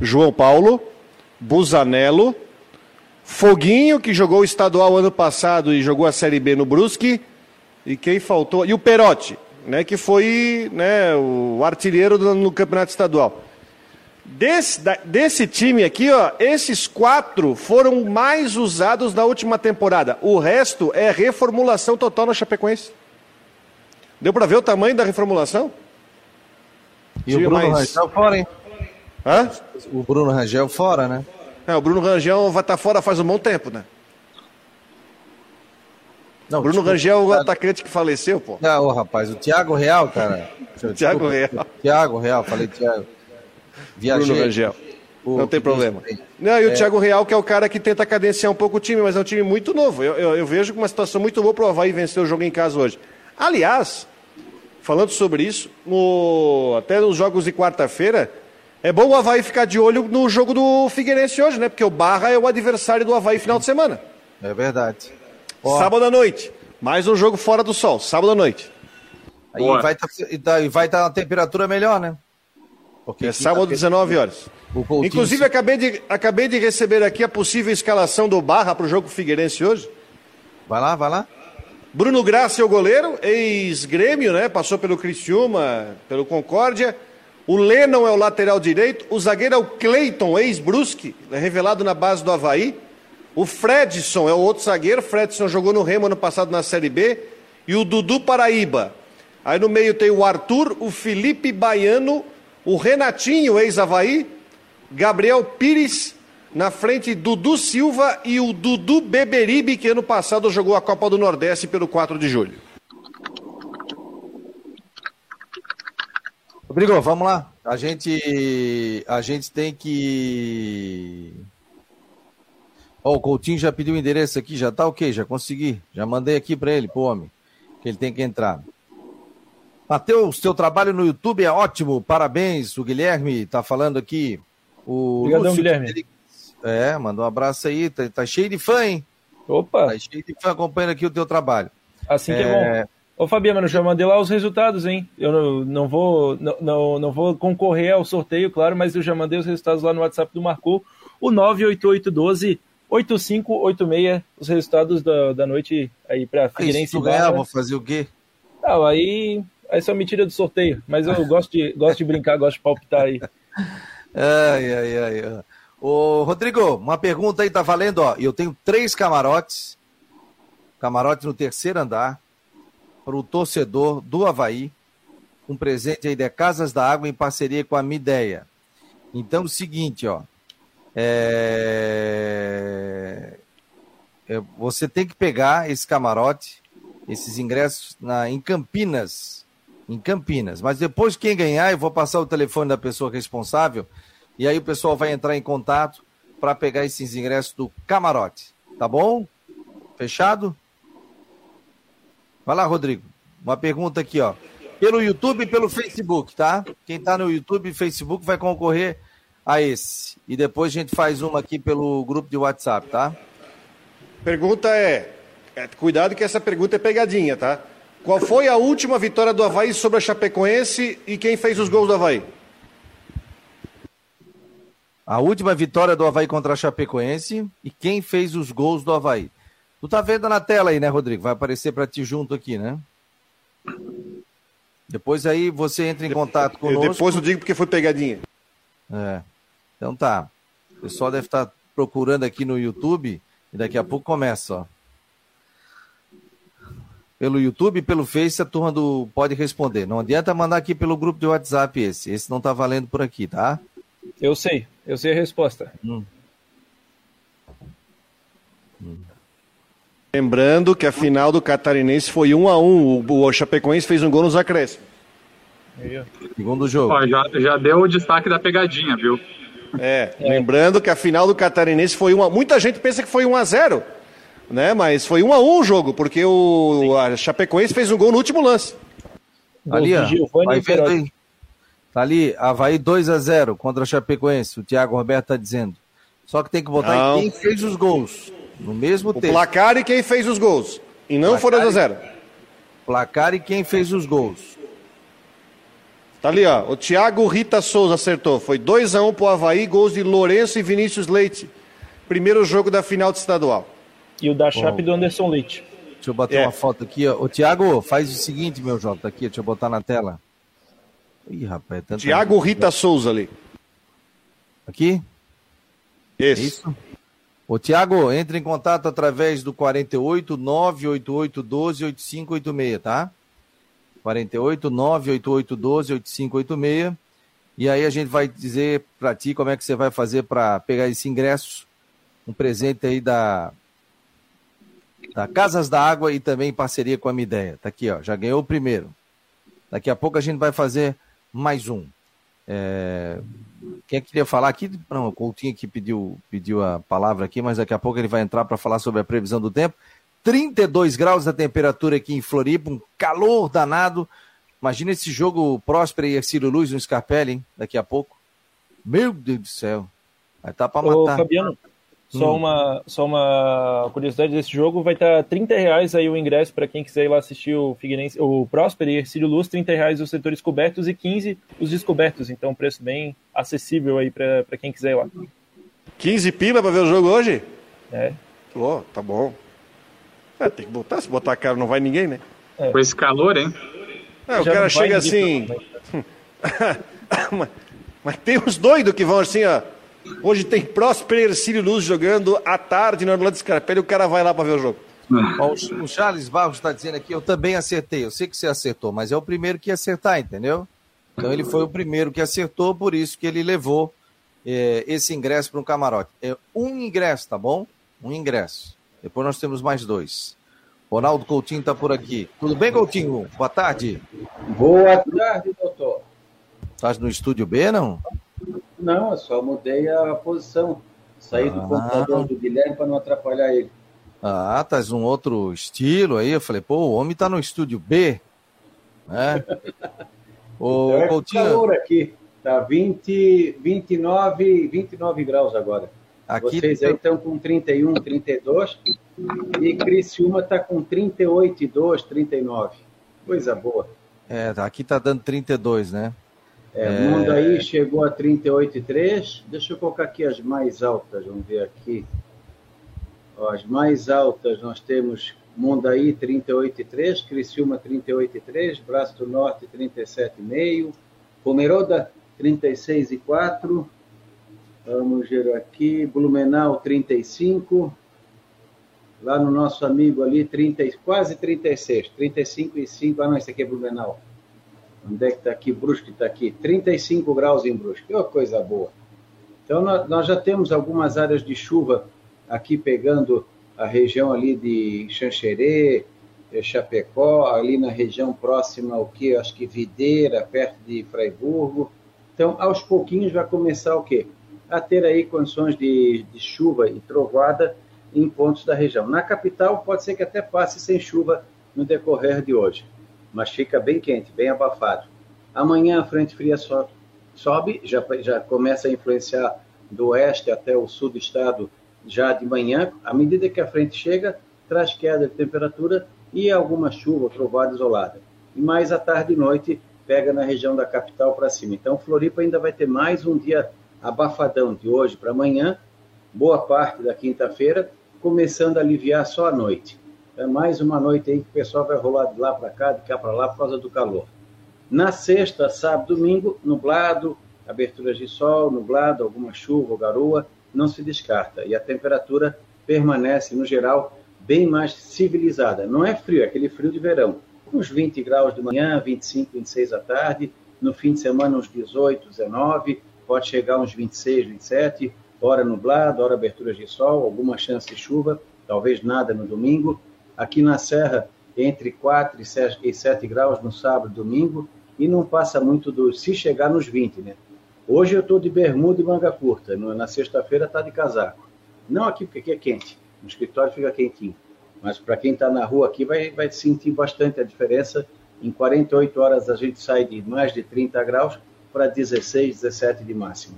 B: João Paulo, Busanello, Foguinho, que jogou o estadual ano passado e jogou a Série B no Brusque, e quem faltou? E o Perotti, né, que foi né, o artilheiro do, no campeonato estadual. Desse, da, desse time aqui, ó, esses quatro foram mais usados da última temporada. O resto é reformulação total na Chapecoense. Deu para ver o tamanho da reformulação?
A: E o Bruno mais... Rangel fora, hein? Hã? O Bruno Rangel fora, né?
B: É, o Bruno Rangel vai estar tá fora faz um bom tempo, né? Não, Bruno desculpa, Rangel é o atacante que faleceu, pô.
A: Não, rapaz, o Thiago Real, cara.
B: Thiago Real.
A: Thiago Real, falei Thiago.
B: Viajei. Bruno Rangel. O, não tem problema. Não, e o é... Thiago Real, que é o cara que tenta cadenciar um pouco o time, mas é um time muito novo. Eu, eu, eu vejo uma situação muito boa para o Havaí vencer o jogo em casa hoje. Aliás, falando sobre isso, no, até nos jogos de quarta-feira, é bom o Havaí ficar de olho no jogo do Figueirense hoje, né? Porque o Barra é o adversário do Havaí final de semana.
A: É verdade.
B: Sábado à noite. Mais um jogo fora do sol, sábado à noite.
A: Aí vai tá, estar vai tá uma temperatura melhor, né?
B: Porque é sábado, 19 horas. Inclusive, acabei de, acabei de receber aqui a possível escalação do Barra para o jogo Figueirense hoje.
A: Vai lá, vai lá.
B: Bruno Graça é o goleiro, ex-grêmio, né? Passou pelo Criciúma, pelo Concórdia. O Lennon é o lateral direito. O zagueiro é o Cleiton, ex-Brusque, revelado na base do Havaí. O Fredson é o outro zagueiro. Fredson jogou no Remo ano passado na Série B. E o Dudu Paraíba. Aí no meio tem o Arthur, o Felipe Baiano, o Renatinho, ex-Havaí, Gabriel Pires, na frente Dudu Silva e o Dudu Beberibe, que ano passado jogou a Copa do Nordeste pelo 4 de julho.
A: Rodrigo, vamos lá. A gente, a gente tem que Ó, oh, o Coutinho já pediu o endereço aqui, já tá ok, já consegui. Já mandei aqui para ele, pro homem, que ele tem que entrar. Matheus, seu trabalho no YouTube é ótimo, parabéns. O Guilherme tá falando aqui. O
C: Obrigadão, Lúcio, Guilherme. Ele...
A: É, mandou um abraço aí, tá, tá, cheio de fã, hein?
C: Opa!
A: Tá cheio de fã acompanhando aqui o teu trabalho.
C: Assim que é, é bom. Ô Fabiano, eu já mandei lá os resultados, hein? Eu não, não, vou, não, não, não vou concorrer ao sorteio, claro, mas eu já mandei os resultados lá no WhatsApp do Marcou. O 98812 8586, os resultados da, da noite aí para Figueirense.
A: Se tu ganhar, vou fazer o quê?
C: Não, aí, aí só me tira do sorteio, mas eu gosto de, gosto de brincar, gosto de palpitar aí.
A: Ai, ai, ai. Ô, Rodrigo, uma pergunta aí, tá valendo, ó. Eu tenho três camarotes, camarote no terceiro andar, para o torcedor do Havaí, um presente aí de Casas da Água em parceria com a Mideia. Então, é o seguinte, ó. É... É, você tem que pegar esse camarote, esses ingressos na, em Campinas. Em Campinas. Mas depois, quem ganhar, eu vou passar o telefone da pessoa responsável. E aí o pessoal vai entrar em contato para pegar esses ingressos do camarote. Tá bom? Fechado? Vai lá, Rodrigo. Uma pergunta aqui, ó. Pelo YouTube e pelo Facebook, tá? Quem tá no YouTube e Facebook vai concorrer a esse. E depois a gente faz uma aqui pelo grupo de WhatsApp, tá?
B: Pergunta é: É, cuidado que essa pergunta é pegadinha, tá? Qual foi a última vitória do Havaí sobre a Chapecoense e quem fez os gols do Havaí?
A: A última vitória do Havaí contra a Chapecoense e quem fez os gols do Havaí. Tu tá vendo na tela aí, né, Rodrigo? Vai aparecer para ti junto aqui, né? Depois aí você entra em contato conosco.
B: Depois eu digo porque foi pegadinha.
A: É. Então tá. O pessoal deve estar tá procurando aqui no YouTube e daqui a pouco começa, ó. Pelo YouTube e pelo Face a turma do pode responder. Não adianta mandar aqui pelo grupo de WhatsApp esse. Esse não tá valendo por aqui, tá?
C: Eu sei. Eu sei a resposta. Hum.
B: Hum. Lembrando que a final do Catarinense foi 1 a 1 O Chapecoense fez um gol nos acréscimos.
A: Segundo jogo.
D: Ó, já, já deu o destaque da pegadinha, viu?
B: É, é, lembrando que a final do Catarinense foi uma. Muita gente pensa que foi 1 a 0 né? Mas foi 1 a 1 o jogo, porque o a Chapecoense fez um gol no último lance.
A: Ali, ó, vai vendo aí. Tá ali, Havaí 2 a 0 contra a Chapecoense. O Thiago Roberto tá dizendo. Só que tem que botar não. quem fez os gols. No mesmo
B: o placar e quem fez os gols. E não placar foi 2 a 0
A: Placar e quem fez os gols.
B: Tá ali, ó. O Thiago Rita Souza acertou. Foi 2x1 um pro Havaí, gols de Lourenço e Vinícius Leite. Primeiro jogo da final de estadual.
C: E o da Chape do Anderson Leite.
A: Deixa eu bater é. uma foto aqui, ó. O Thiago, faz o seguinte, meu jovem, tá aqui, deixa eu botar na tela.
B: Ih, rapaz, é Thiago Rita Souza ali.
A: Aqui?
B: Esse. É isso?
A: Ô, Tiago, entre em contato através do 48 988 12 8586, tá? 48 988 12 8586. E aí a gente vai dizer para ti como é que você vai fazer para pegar esse ingresso, um presente aí da da Casas da Água e também em parceria com a Mideia. Tá aqui, ó, já ganhou o primeiro. Daqui a pouco a gente vai fazer mais um. É... Quem é que queria falar aqui? Não, o Coutinho que pediu, pediu a palavra aqui, mas daqui a pouco ele vai entrar para falar sobre a previsão do tempo. 32 graus a temperatura aqui em Floripa, um calor danado. Imagina esse jogo Próspera e Ercílio Luz no Scarpelli, hein? Daqui a pouco. Meu Deus do céu. Vai estar tá para matar. Ô,
C: Fabiano, só, hum. uma, só uma curiosidade desse jogo, vai estar tá 30 reais aí o ingresso para quem quiser ir lá assistir o Figueirense, o Próspera e Ercílio Luz, 30 reais os setores cobertos e 15 os descobertos. Então, um preço bem acessível aí para quem quiser ir lá.
B: 15 pila para ver o jogo hoje?
C: É.
B: Oh, tá bom. É, tem que botar, se botar caro não vai ninguém, né?
D: É. Com esse calor, hein?
B: É, o cara chega assim. mas, mas, tem uns doidos que vão assim, ó. Hoje tem Próspero Ercílio Luz jogando à tarde no Orlando Scarpelli o cara vai lá para ver o jogo.
A: o, Charles Barros está dizendo aqui, eu também acertei. Eu sei que você acertou, mas é o primeiro que ia acertar, entendeu? Então ele foi o primeiro que acertou, por isso que ele levou é, esse ingresso para um camarote. É um ingresso, tá bom? Um ingresso. Depois nós temos mais dois. Ronaldo Coutinho está por aqui. Tudo bem, Coutinho? Boa tarde.
F: Boa tarde, doutor.
A: Estás no estúdio B, não?
F: Não, eu só mudei a posição. Saí ah. do computador do Guilherme para não atrapalhar ele.
A: Ah, estás um outro estilo aí. Eu falei, pô, o homem está no estúdio B. Né?
F: o então é Coutinho... calor aqui. Tá 20, 29, 29 graus agora. Aqui Vocês aí estão com 31, 32 e Criciúma está com 38, 2, 39. Coisa boa.
A: É, aqui está dando 32, né?
F: É, é... Chegou a 38,3. Deixa eu colocar aqui as mais altas, vamos ver aqui. Ó, as mais altas nós temos Mundaí 38,3, Criciúma 38,3, Braço do Norte 37,5, Pomeroda 36,4, Vamos ver aqui, Blumenau 35. Lá no nosso amigo ali, 30, quase 36, 35 e 5. Ah, não, esse aqui é Blumenau. Onde é que está aqui? Brusque está aqui. 35 graus em Brusque. Oh, coisa boa. Então, nós já temos algumas áreas de chuva aqui pegando a região ali de Xanxerê, eh, Chapecó, ali na região próxima ao que? Acho que Videira, perto de Fraiburgo. Então, aos pouquinhos vai começar o quê? a ter aí condições de, de chuva e trovoada em pontos da região. Na capital, pode ser que até passe sem chuva no decorrer de hoje, mas fica bem quente, bem abafado. Amanhã a frente fria sobe, já, já começa a influenciar do oeste até o sul do estado já de manhã. À medida que a frente chega, traz queda de temperatura e alguma chuva, trovada isolada. E mais à tarde e noite pega na região da capital para cima. Então, Floripa ainda vai ter mais um dia abafadão de hoje para amanhã, boa parte da quinta-feira, começando a aliviar só à noite. É mais uma noite aí que o pessoal vai rolar de lá para cá, de cá para lá, por causa do calor. Na sexta, sábado, domingo, nublado, aberturas de sol, nublado, alguma chuva ou garoa, não se descarta. E a temperatura permanece, no geral, bem mais civilizada. Não é frio, é aquele frio de verão. Uns 20 graus de manhã, 25, 26 à tarde, no fim de semana uns 18, 19, pode chegar uns 26, 27, hora nublado, hora aberturas de sol, alguma chance de chuva, talvez nada no domingo. Aqui na Serra, entre 4 e 7 graus no sábado e domingo, e não passa muito do. se chegar nos 20, né? Hoje eu estou de bermuda e manga curta, na sexta-feira está de casaco. Não aqui, porque aqui é quente, no escritório fica quentinho. Mas para quem está na rua aqui vai, vai sentir bastante a diferença. Em 48 horas a gente sai de mais de 30 graus para 16, 17 de máxima.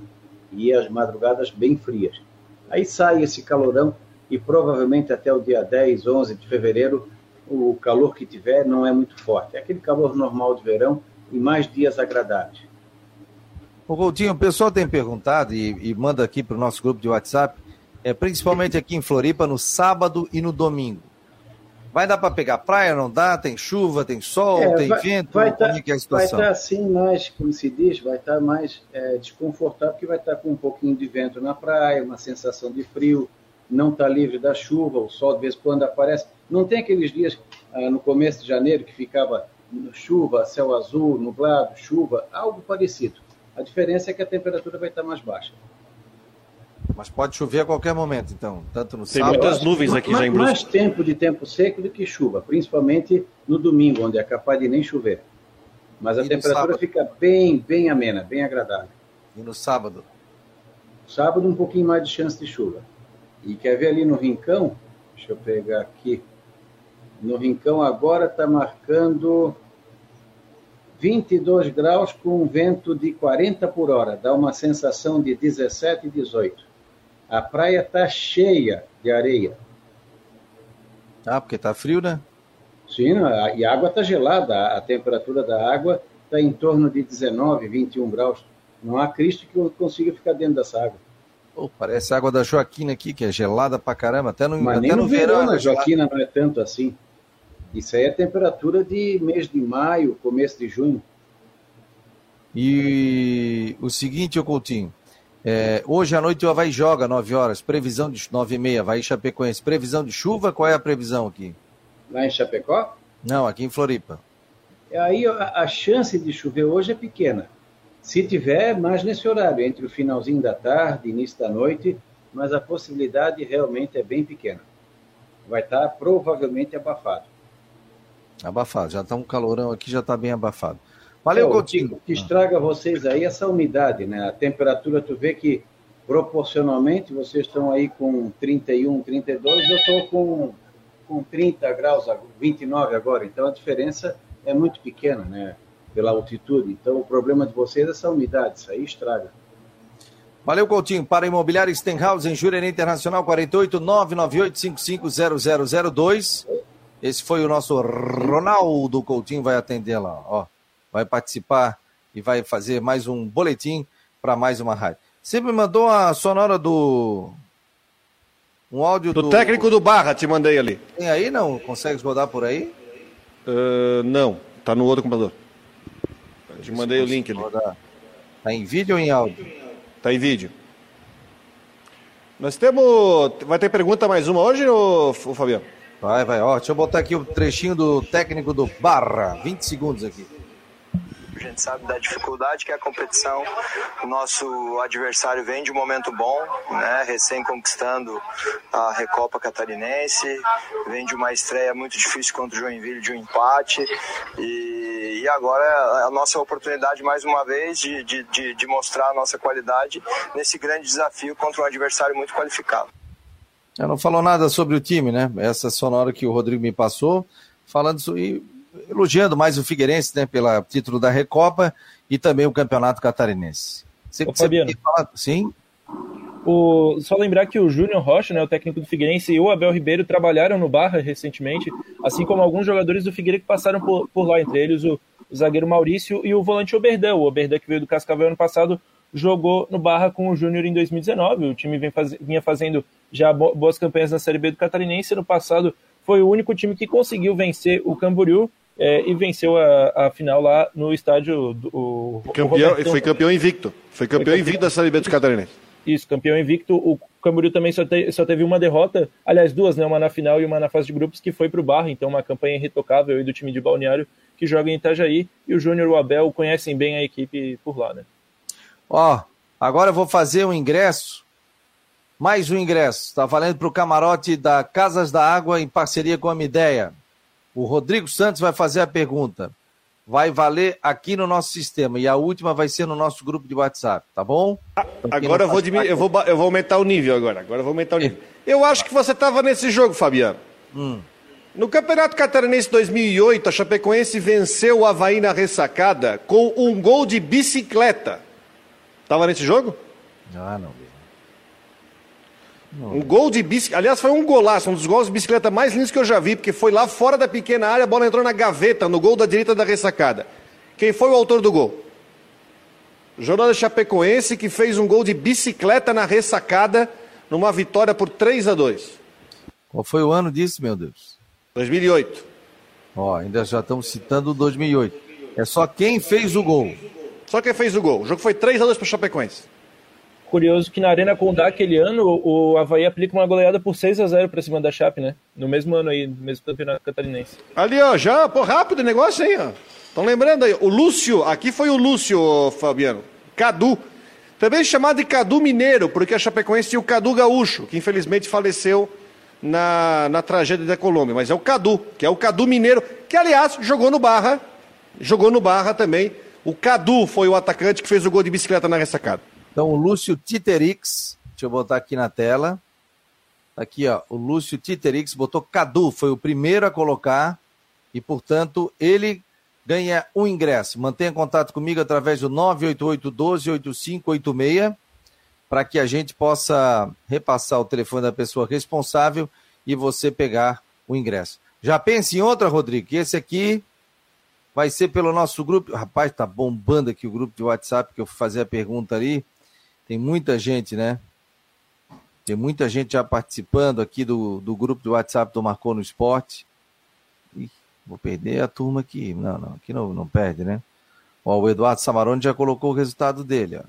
F: E as madrugadas bem frias. Aí sai esse calorão e provavelmente até o dia 10, 11 de fevereiro o calor que tiver não é muito forte. É aquele calor normal de verão e mais dias agradáveis.
A: O Coutinho, o pessoal tem perguntado e, e manda aqui para o nosso grupo de WhatsApp, é, principalmente aqui em Floripa, no sábado e no domingo. Vai dar para pegar praia, não dá? Tem chuva, tem sol, é, tem
F: vai,
A: vento?
F: Vai tá, é, é estar tá, assim mais, como se diz, vai estar tá mais é, desconfortável, porque vai estar tá com um pouquinho de vento na praia, uma sensação de frio, não está livre da chuva, o sol de vez em quando aparece. Não tem aqueles dias ah, no começo de janeiro que ficava chuva, céu azul, nublado, chuva, algo parecido. A diferença é que a temperatura vai estar mais baixa.
A: Mas pode chover a qualquer momento, então, tanto no
B: Tem sábado... muitas nuvens aqui
F: mais,
B: já em Brusque.
F: Mais tempo de tempo seco do que chuva, principalmente no domingo, onde é capaz de nem chover. Mas a e temperatura fica bem, bem amena, bem agradável.
A: E no sábado?
F: Sábado um pouquinho mais de chance de chuva. E quer ver ali no Rincão? Deixa eu pegar aqui. No Rincão agora está marcando 22 graus com um vento de 40 por hora. Dá uma sensação de 17 e 18. A praia está cheia de areia.
A: Ah, porque está frio, né?
F: Sim, e a água está gelada. A temperatura da água está em torno de 19, 21 graus. Não há Cristo que consiga ficar dentro dessa água.
A: Oh, parece água da Joaquina aqui, que é gelada pra caramba. Até no,
F: Mas
A: até no,
F: no verão, verão a Joaquina não é tanto assim. Isso aí é temperatura de mês de maio, começo de junho.
A: E o seguinte, ô Coutinho, é, hoje à noite o Havaí joga 9 horas, previsão de 9 e meia, Havaí Chapecoense. Previsão de chuva, qual é a previsão aqui?
F: Lá em Chapecó?
A: Não, aqui em Floripa.
F: Aí a, a chance de chover hoje é pequena. Se tiver, mais nesse horário, entre o finalzinho da tarde e início da noite, mas a possibilidade realmente é bem pequena. Vai estar provavelmente abafado.
A: Abafado, já está um calorão aqui, já está bem abafado. Valeu, é, Coutinho.
F: O que estraga vocês aí é essa umidade, né? A temperatura, tu vê que proporcionalmente vocês estão aí com 31, 32, eu estou com, com 30 graus, 29 agora, então a diferença é muito pequena, né? Pela altitude. Então, o problema de vocês é essa umidade, isso aí estraga.
A: Valeu, Coutinho. Para Imobiliário Stenhouse, em Jurerê Internacional, 48 998 Esse foi o nosso Ronaldo Coutinho, vai atender lá, ó. Vai participar e vai fazer mais um boletim para mais uma rádio. Você me mandou a sonora do. Um áudio
B: do. Do técnico do Barra, te mandei ali.
A: Tem aí, não? Consegue rodar por aí?
B: Uh, não, tá no outro computador. Te mandei o link ali.
A: Tá em vídeo ou em áudio?
B: Tá em vídeo. Nós temos. Vai ter pergunta mais uma hoje, ô, Fabiano?
A: Vai, vai. Ó, deixa eu botar aqui o trechinho do técnico do Barra. 20 segundos aqui.
G: A gente sabe da dificuldade que é a competição. O nosso adversário vem de um momento bom, né? recém conquistando a Recopa Catarinense, vem de uma estreia muito difícil contra o Joinville de um empate. E, e agora é a nossa oportunidade mais uma vez de, de, de, mostrar a nossa qualidade nesse grande desafio contra um adversário muito qualificado.
A: Ela não falou nada sobre o time, né? Essa sonora que o Rodrigo me passou, falando sobre elogiando mais o Figueirense, né, pelo título da Recopa e também o Campeonato Catarinense.
C: Você, Ô, Fabiano,
A: fala... Sim?
C: O, só lembrar que o Júnior Rocha, né, o técnico do Figueirense, e o Abel Ribeiro trabalharam no Barra recentemente, assim como alguns jogadores do Figueirense que passaram por, por lá, entre eles o, o zagueiro Maurício e o volante Oberdan. O Oberdan, que veio do Cascavel ano passado, jogou no Barra com o Júnior em 2019. O time vem faz, vinha fazendo já boas campanhas na Série B do Catarinense. No passado foi o único time que conseguiu vencer o Camboriú é, e venceu a, a, final lá no estádio do. O,
B: campeão, o foi campeão invicto. Foi campeão, foi invicto da Série B do Catarinense.
C: Isso, campeão invicto. O Camboriú também só, te, só, teve uma derrota, aliás, duas, né? Uma na final e uma na fase de grupos, que foi para o Barra. Então, uma campanha irretocável aí do time de Balneário que joga em Itajaí. E o Júnior e o Abel conhecem bem a equipe por lá, né?
A: Ó, agora eu vou fazer um ingresso. Mais um ingresso. Está valendo para o camarote da Casas da Água em parceria com a Mideia. O Rodrigo Santos vai fazer a pergunta. Vai valer aqui no nosso sistema. E a última vai ser no nosso grupo de WhatsApp, tá bom?
B: Ah, agora eu vou, diminuir, eu, vou, eu vou aumentar o nível agora. Agora eu vou aumentar o nível. Eu acho que você estava nesse jogo, Fabiano. Hum. No Campeonato Catarinense 2008, a Chapecoense venceu o Havaí na ressacada com um gol de bicicleta. Estava nesse jogo?
A: Ah, não.
B: Um gol de bicicleta. Aliás, foi um golaço, um dos gols de bicicleta mais lindos que eu já vi, porque foi lá fora da pequena área, a bola entrou na gaveta, no gol da direita da ressacada. Quem foi o autor do gol? Jornal Chapecoense, que fez um gol de bicicleta na ressacada, numa vitória por 3 a 2
A: Qual foi o ano disso, meu Deus?
B: 2008.
A: Ó, ainda já estamos citando 2008. É só quem fez o gol.
B: Só quem fez o gol. O jogo foi 3 a 2 para o Chapecoense.
C: Curioso que na Arena Condá aquele ano o Havaí aplica uma goleada por 6 a 0 para cima da Chape, né? No mesmo ano aí, no mesmo campeonato catarinense.
B: Ali, ó, já, pô, rápido o negócio aí, ó. Estão lembrando aí, o Lúcio, aqui foi o Lúcio, Fabiano. Cadu. Também chamado de Cadu Mineiro, porque a Chapecoense tinha o Cadu Gaúcho, que infelizmente faleceu na, na tragédia da Colômbia. Mas é o Cadu, que é o Cadu Mineiro, que aliás jogou no Barra, jogou no Barra também. O Cadu foi o atacante que fez o gol de bicicleta na ressacada.
A: Então, o Lúcio Titerix, deixa eu botar aqui na tela. Tá aqui, ó, o Lúcio Titerix botou Cadu, foi o primeiro a colocar e, portanto, ele ganha um ingresso. Mantenha contato comigo através do 988 12 8586 para que a gente possa repassar o telefone da pessoa responsável e você pegar o ingresso. Já pense em outra, Rodrigo, esse aqui vai ser pelo nosso grupo. Rapaz, tá bombando aqui o grupo de WhatsApp que eu fui fazer a pergunta ali. Tem muita gente, né? Tem muita gente já participando aqui do, do grupo do WhatsApp do Marcou no Esporte. Ih, vou perder a turma aqui. Não, não, aqui não, não perde, né? Ó, o Eduardo Samarone já colocou o resultado dele, ó.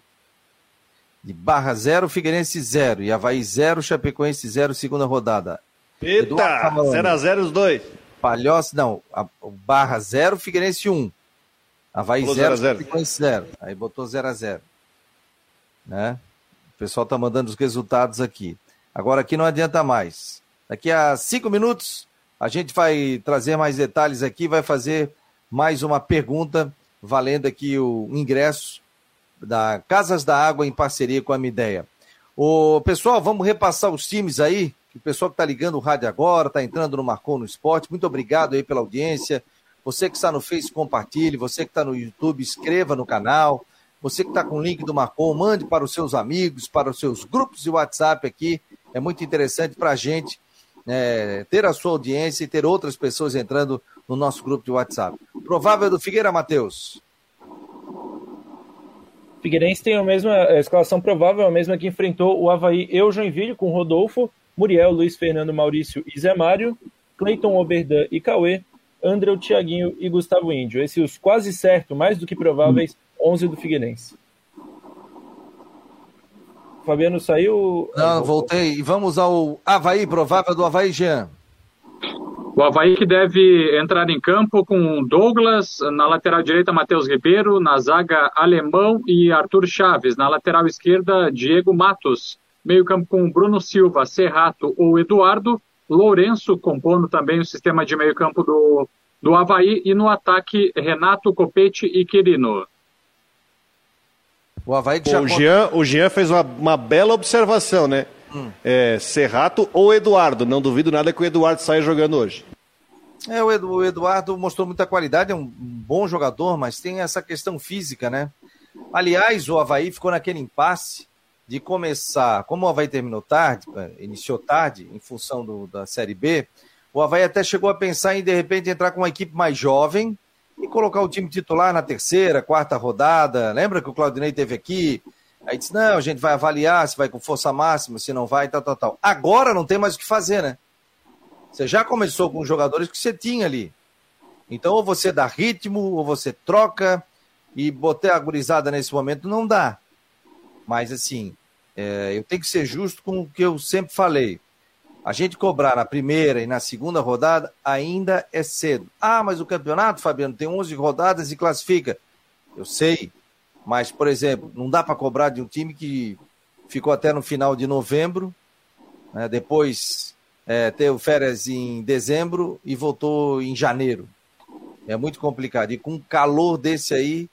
A: De Barra 0, Figueirense 0. E Havaí 0, Chapecoense 0, segunda rodada.
B: Eita! 0x0 os dois.
A: Palhoça, não. A, Barra 0, Figueirense 1. Havaí 0, Chapecoense 0. Aí botou 0x0 né? O pessoal está mandando os resultados aqui. Agora aqui não adianta mais. Daqui a cinco minutos a gente vai trazer mais detalhes aqui, vai fazer mais uma pergunta valendo aqui o ingresso da Casas da Água em parceria com a Mideia. O pessoal, vamos repassar os times aí. O pessoal que está ligando o rádio agora, está entrando no Marcou no Esporte. Muito obrigado aí pela audiência. Você que está no Face, compartilhe. Você que está no YouTube, inscreva no canal. Você que está com o link do Marcon, mande para os seus amigos, para os seus grupos de WhatsApp aqui. É muito interessante para a gente é, ter a sua audiência e ter outras pessoas entrando no nosso grupo de WhatsApp. Provável do Figueira, Matheus.
C: Figueirense tem a mesma a escalação provável, a mesma que enfrentou o Havaí e o Joinville, com Rodolfo, Muriel, Luiz Fernando, Maurício e Zé Mário, Cleiton, Oberdan e Cauê, André, Thiaguinho e Gustavo Índio. Esses os quase certo, mais do que prováveis, 11 do Figueirense. Fabiano saiu.
A: Não, voltei. E vamos ao Havaí, provável do Havaí, Jean.
D: O Havaí que deve entrar em campo com Douglas, na lateral direita Matheus Ribeiro, na zaga Alemão e Arthur Chaves, na lateral esquerda Diego Matos, meio campo com Bruno Silva, Serrato ou Eduardo, Lourenço compondo também o sistema de meio campo do, do Havaí e no ataque Renato Copete e Quirino.
B: O Havaí já... O Jean, o Jean fez uma, uma bela observação, né? Hum. É, Serrato ou Eduardo. Não duvido nada que o Eduardo saia jogando hoje.
A: É, o Eduardo mostrou muita qualidade, é um bom jogador, mas tem essa questão física, né? Aliás, o Havaí ficou naquele impasse de começar, como o Havaí terminou tarde, é, iniciou tarde, em função do, da Série B, o Havaí até chegou a pensar em, de repente, entrar com uma equipe mais jovem e colocar o time titular na terceira, quarta rodada. Lembra que o Claudinei teve aqui? Aí disse, não, a gente vai avaliar se vai com força máxima, se não vai, tal, tal, tal. Agora não tem mais o que fazer, né? Você já começou com os jogadores que você tinha ali. Então, ou você dá ritmo, ou você troca, e botar a gurizada nesse momento não dá. Mas, assim, é, eu tenho que ser justo com o que eu sempre falei. A gente cobrar na primeira e na segunda rodada ainda é cedo. Ah, mas o campeonato, Fabiano, tem 11 rodadas e classifica. Eu sei, mas, por exemplo, não dá para cobrar de um time que ficou até no final de novembro, né, depois é, teve férias em dezembro e voltou em janeiro. É muito complicado. E com um calor desse aí,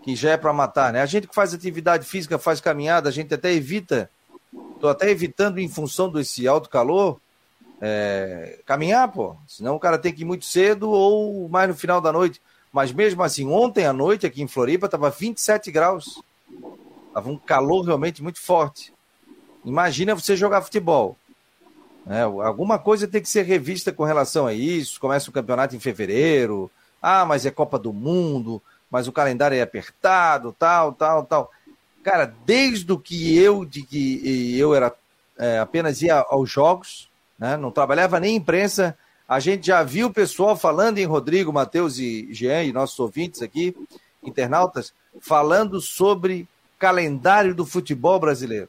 A: que já é para matar, né? A gente que faz atividade física, faz caminhada, a gente até evita, estou até evitando em função desse alto calor, é, caminhar, pô. Senão o cara tem que ir muito cedo ou mais no final da noite. Mas mesmo assim, ontem à noite aqui em Floripa estava 27 graus. Tava um calor realmente muito forte. Imagina você jogar futebol. É, alguma coisa tem que ser revista com relação a isso. Começa o campeonato em fevereiro. Ah, mas é Copa do Mundo mas o calendário é apertado, tal, tal, tal. Cara, desde o que eu, de que eu era é, apenas ia aos jogos, né, não trabalhava nem imprensa, a gente já viu o pessoal falando em Rodrigo, Matheus e Jean, e nossos ouvintes aqui, internautas, falando sobre calendário do futebol brasileiro.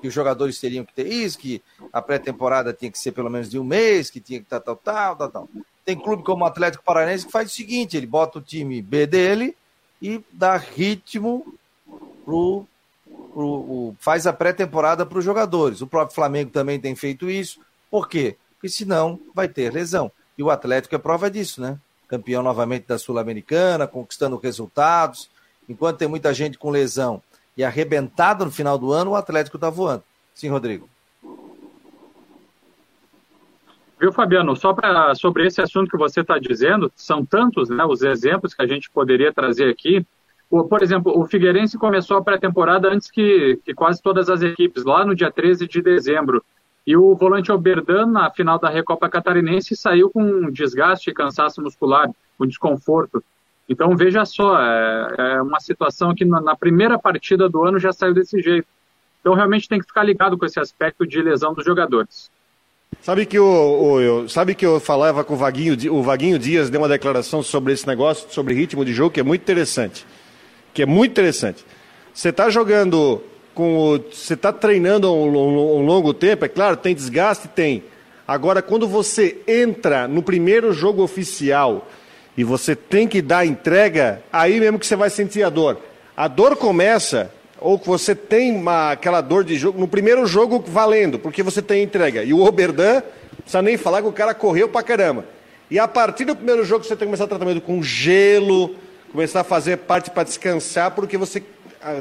A: Que os jogadores teriam que ter isso, que a pré-temporada tinha que ser pelo menos de um mês, que tinha que tal, tal, tal, tal, tal. Tem clube como o Atlético Paranaense que faz o seguinte: ele bota o time B dele e dá ritmo pro, pro o, faz a pré-temporada para os jogadores. O próprio Flamengo também tem feito isso. Por quê? Porque senão vai ter lesão. E o Atlético é prova disso, né? Campeão novamente da Sul-Americana, conquistando resultados. Enquanto tem muita gente com lesão e arrebentado no final do ano, o Atlético está voando. Sim, Rodrigo.
D: Viu, Fabiano? Só para sobre esse assunto que você está dizendo, são tantos né, os exemplos que a gente poderia trazer aqui. Por exemplo, o Figueirense começou a pré-temporada antes que, que, quase todas as equipes, lá no dia 13 de dezembro. E o volante Oberdan, na final da Recopa Catarinense, saiu com desgaste e cansaço muscular, com desconforto. Então, veja só, é, é uma situação que na, na primeira partida do ano já saiu desse jeito. Então, realmente tem que ficar ligado com esse aspecto de lesão dos jogadores.
B: Sabe que, o, eu, sabe que eu falava com o Vaguinho, o Vaguinho Dias deu uma declaração sobre esse negócio, sobre ritmo de jogo, que é muito interessante. Que é muito interessante. Você está jogando com. Você está treinando um, um, um longo tempo, é claro, tem desgaste? Tem. Agora, quando você entra no primeiro jogo oficial e você tem que dar entrega, aí mesmo que você vai sentir a dor. A dor começa ou que você tem uma, aquela dor de jogo, no primeiro jogo valendo, porque você tem entrega. E o Oberdan, não precisa nem falar que o cara correu pra caramba. E a partir do primeiro jogo você tem que começar o tratamento com gelo, começar a fazer parte para descansar, porque você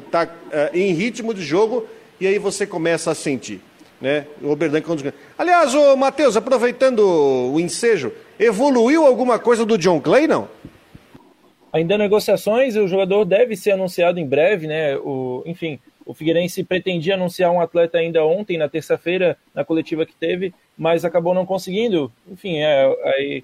B: está uh, uh, em ritmo de jogo e aí você começa a sentir. Né? O Oberdan quando... Aliás, o Matheus, aproveitando o ensejo, evoluiu alguma coisa do John Clay, não?
C: Ainda negociações, o jogador deve ser anunciado em breve, né? O, enfim, o Figueirense pretendia anunciar um atleta ainda ontem, na terça-feira, na coletiva que teve, mas acabou não conseguindo. Enfim, é, aí,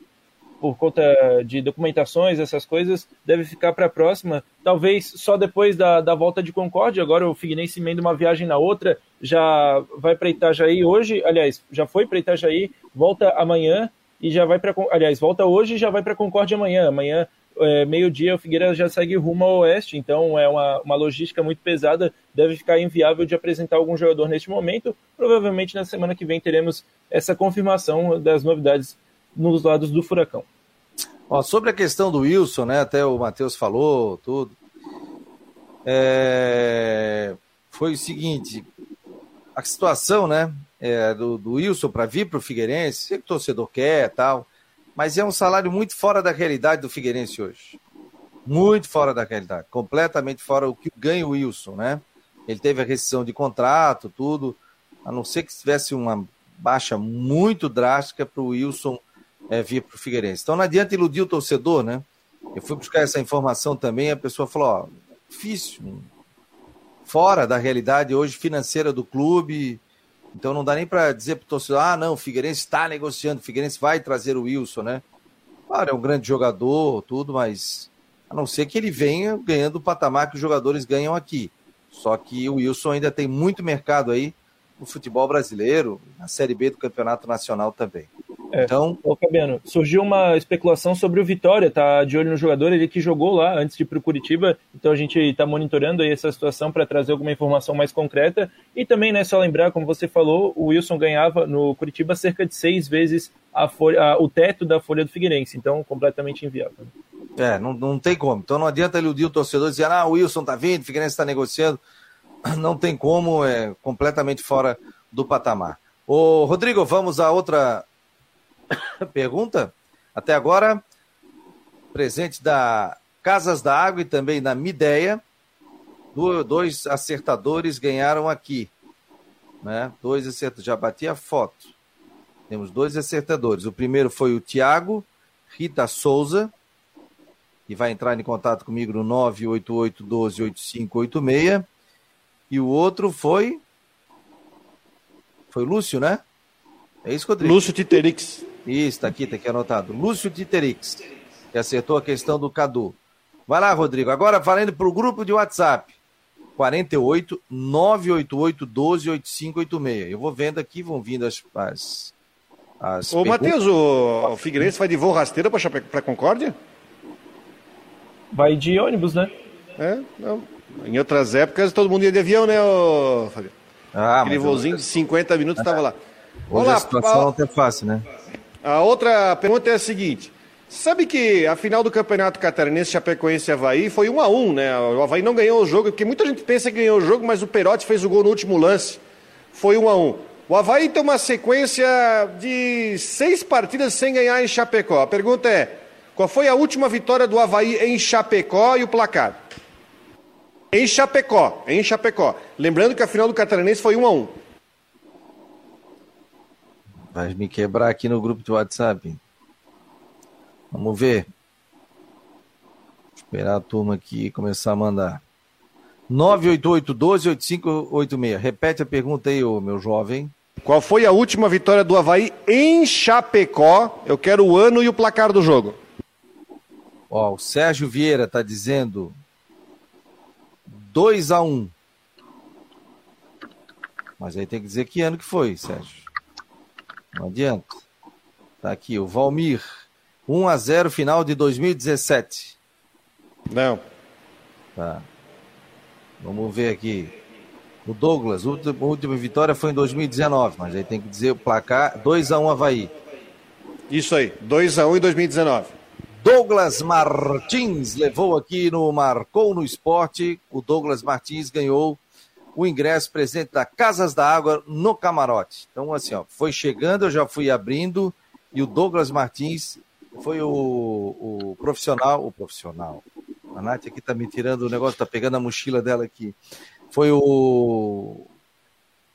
C: por conta de documentações, essas coisas, deve ficar para a próxima. Talvez só depois da, da volta de Concórdia. Agora o Figueirense emenda uma viagem na outra, já vai para Itajaí hoje. Aliás, já foi para Itajaí, volta amanhã e já vai para. Aliás, volta hoje e já vai para Concórdia amanhã. Amanhã é, meio-dia o Figueira já segue rumo ao oeste, então é uma, uma logística muito pesada, deve ficar inviável de apresentar algum jogador neste momento. Provavelmente na semana que vem teremos essa confirmação das novidades nos lados do Furacão.
A: Ó, sobre a questão do Wilson, né, até o Matheus falou, tudo. É... Foi o seguinte, a situação, né, é, do, do Wilson para vir para o Figueirense, sei que o torcedor quer tal, mas é um salário muito fora da realidade do Figueirense hoje. Muito fora da realidade, completamente fora o que ganha o Wilson, né? Ele teve a rescisão de contrato, tudo, a não ser que tivesse uma baixa muito drástica para o Wilson é, vir para o Figueirense. Então não adianta iludir o torcedor, né? Eu fui buscar essa informação também, a pessoa falou, ó, difícil, fora da realidade hoje financeira do clube. Então não dá nem para dizer para o torcedor, ah, não, o Figueirense está negociando, o Figueirense vai trazer o Wilson, né? Claro, é um grande jogador, tudo, mas a não ser que ele venha ganhando o patamar que os jogadores ganham aqui. Só que o Wilson ainda tem muito mercado aí no futebol brasileiro, na Série B do Campeonato Nacional também.
C: É. Então, Ô, Fabiano, surgiu uma especulação sobre o Vitória, tá de olho no jogador, ele que jogou lá antes de ir para o Curitiba, então a gente está monitorando aí essa situação para trazer alguma informação mais concreta. E também, né, só lembrar, como você falou, o Wilson ganhava no Curitiba cerca de seis vezes a folha, a, o teto da folha do Figueirense, então completamente inviável.
A: É, não, não tem como. Então não adianta iludir o torcedor dizendo, ah, o Wilson tá vindo, o Figueirense está negociando. Não tem como, é completamente fora do patamar. Ô, Rodrigo, vamos a outra pergunta? Até agora, presente da Casas da Água e também da Mideia, dois acertadores ganharam aqui. Né? Dois acertadores, já bati a foto. Temos dois acertadores. O primeiro foi o Tiago Rita Souza, que vai entrar em contato comigo no 988 12 8586. E o outro foi. Foi Lúcio, né? É isso, Rodrigo?
B: Lúcio Titerix.
A: Isso, tá aqui, tá aqui anotado. Lúcio Titerix, que acertou a questão do Cadu. Vai lá, Rodrigo. Agora valendo para o grupo de WhatsApp. 48 988 12 8586. Eu vou vendo aqui, vão vindo as. as,
B: as Ô, Matheus, o, o Figueirense vai de voo rasteiro para Concórdia?
C: Vai de ônibus, né?
B: É, não. Em outras épocas todo mundo ia de avião, né, ô, Fabiano? Ah, Aquele voozinho de 50 minutos estava lá.
A: Hoje Olá, a situação não é fácil, né?
B: A outra pergunta é a seguinte. Sabe que a final do Campeonato Catarinense Chapecoense e Havaí foi 1 a 1 né? O Havaí não ganhou o jogo, porque muita gente pensa que ganhou o jogo, mas o Perotti fez o gol no último lance. Foi 1 a 1 O Havaí tem uma sequência de seis partidas sem ganhar em Chapecó. A pergunta é: qual foi a última vitória do Havaí em Chapecó e o placar? Em Chapecó, em Chapecó. Lembrando que a final do Catarinense foi 1 a 1
A: Vai me quebrar aqui no grupo de WhatsApp. Vamos ver. Esperar a turma aqui começar a mandar. 988-12-8586. Repete a pergunta aí, ô, meu jovem.
B: Qual foi a última vitória do Havaí em Chapecó? Eu quero o ano e o placar do jogo.
A: Ó, o Sérgio Vieira está dizendo 2 a 1 um. Mas aí tem que dizer que ano que foi, Sérgio. Não adianta. Tá aqui, o Valmir. 1 a 0 final de 2017.
B: Não.
A: Tá. Vamos ver aqui. O Douglas, a última, última vitória foi em 2019, mas aí tem que dizer o placar 2 a 1 Havaí.
B: Isso aí, 2 a 1 em 2019.
A: Douglas Martins levou aqui no Marcou no Esporte. O Douglas Martins ganhou o ingresso presente da Casas da Água no camarote. Então, assim, ó, foi chegando, eu já fui abrindo, e o Douglas Martins foi o, o profissional, o profissional. A Nath aqui tá me tirando o negócio, tá pegando a mochila dela aqui. Foi o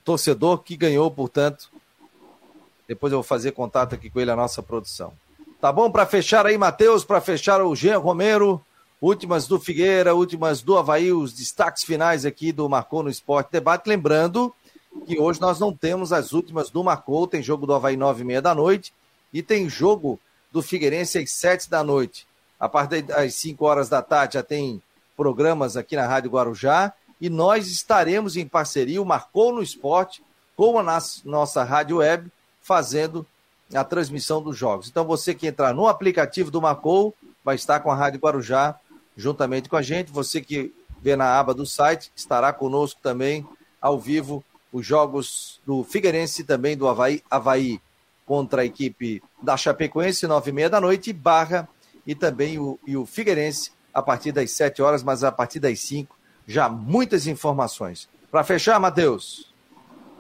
A: torcedor que ganhou, portanto. Depois eu vou fazer contato aqui com ele, a nossa produção. Tá bom? Para fechar aí, Matheus, para fechar o Jean Romero, Últimas do Figueira, últimas do Havaí, os destaques finais aqui do Marcou no Esporte Debate. Lembrando que hoje nós não temos as últimas do Marcou, tem jogo do Havaí nove e meia da noite e tem jogo do Figueirense às sete da noite. A partir das cinco horas da tarde já tem programas aqui na Rádio Guarujá e nós estaremos em parceria, o Marcou no Esporte, com a nossa rádio web, fazendo a transmissão dos jogos. Então você que entrar no aplicativo do Marcou vai estar com a Rádio Guarujá juntamente com a gente. Você que vê na aba do site estará conosco também ao vivo os jogos do Figueirense e também do Havaí, Havaí contra a equipe da Chapecoense, nove e meia da noite, Barra e também o, e o Figueirense a partir das sete horas, mas a partir das cinco já muitas informações. Para fechar, Matheus.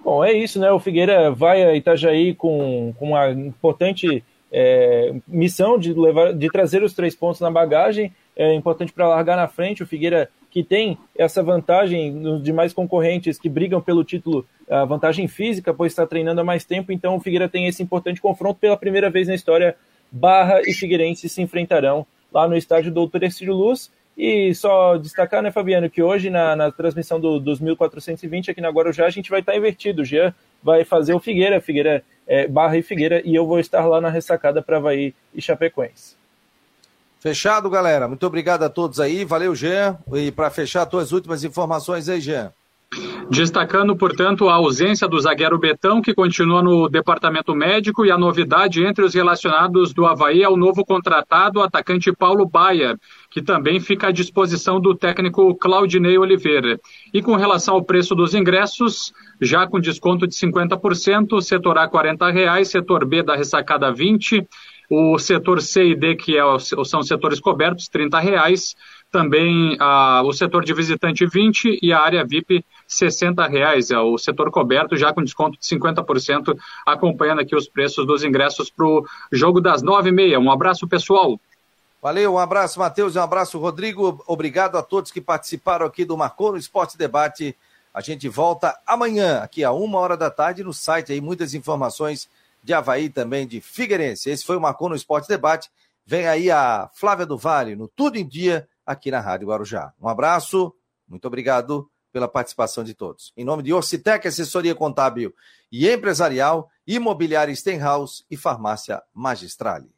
C: Bom, é isso, né? O Figueira vai a Itajaí com, com uma importante é, missão de, levar, de trazer os três pontos na bagagem é importante para largar na frente. O Figueira, que tem essa vantagem nos demais concorrentes que brigam pelo título, a vantagem física, pois está treinando há mais tempo. Então, o Figueira tem esse importante confronto pela primeira vez na história. Barra e Figueirense se enfrentarão lá no estádio Doutor Ercílio Luz. E só destacar, né, Fabiano, que hoje na, na transmissão do, dos 1420 aqui na Guarujá a gente vai estar invertido. O Jean vai fazer o Figueira, Figueira é, Barra e Figueira, e eu vou estar lá na ressacada para Havaí e Chapecoense.
A: Fechado, galera. Muito obrigado a todos aí. Valeu, Jean. E para fechar, tuas últimas informações aí, Jean.
D: Destacando, portanto, a ausência do zagueiro Betão, que continua no departamento médico, e a novidade entre os relacionados do Havaí é o novo contratado, o atacante Paulo Baia, que também fica à disposição do técnico Claudinei Oliveira. E com relação ao preço dos ingressos, já com desconto de 50%, setor A 40 reais, setor B da ressacada 20, o setor C e D, que é, são setores cobertos, 30 reais, também ah, o setor de visitante 20 e a área VIP 60 reais, é o setor coberto já com desconto de 50%, acompanhando aqui os preços dos ingressos para o jogo das nove e meia. Um abraço pessoal.
A: Valeu, um abraço Matheus, um abraço Rodrigo, obrigado a todos que participaram aqui do Marcou no Esporte Debate. A gente volta amanhã, aqui a uma hora da tarde, no site aí, muitas informações de Havaí também, de Figueirense. Esse foi o Marcou no Esporte Debate. Vem aí a Flávia do Vale, no Tudo em Dia, aqui na Rádio Guarujá. Um abraço, muito obrigado pela participação de todos. Em nome de Orcitec, assessoria contábil e empresarial, imobiliária Stenhouse e farmácia Magistrale.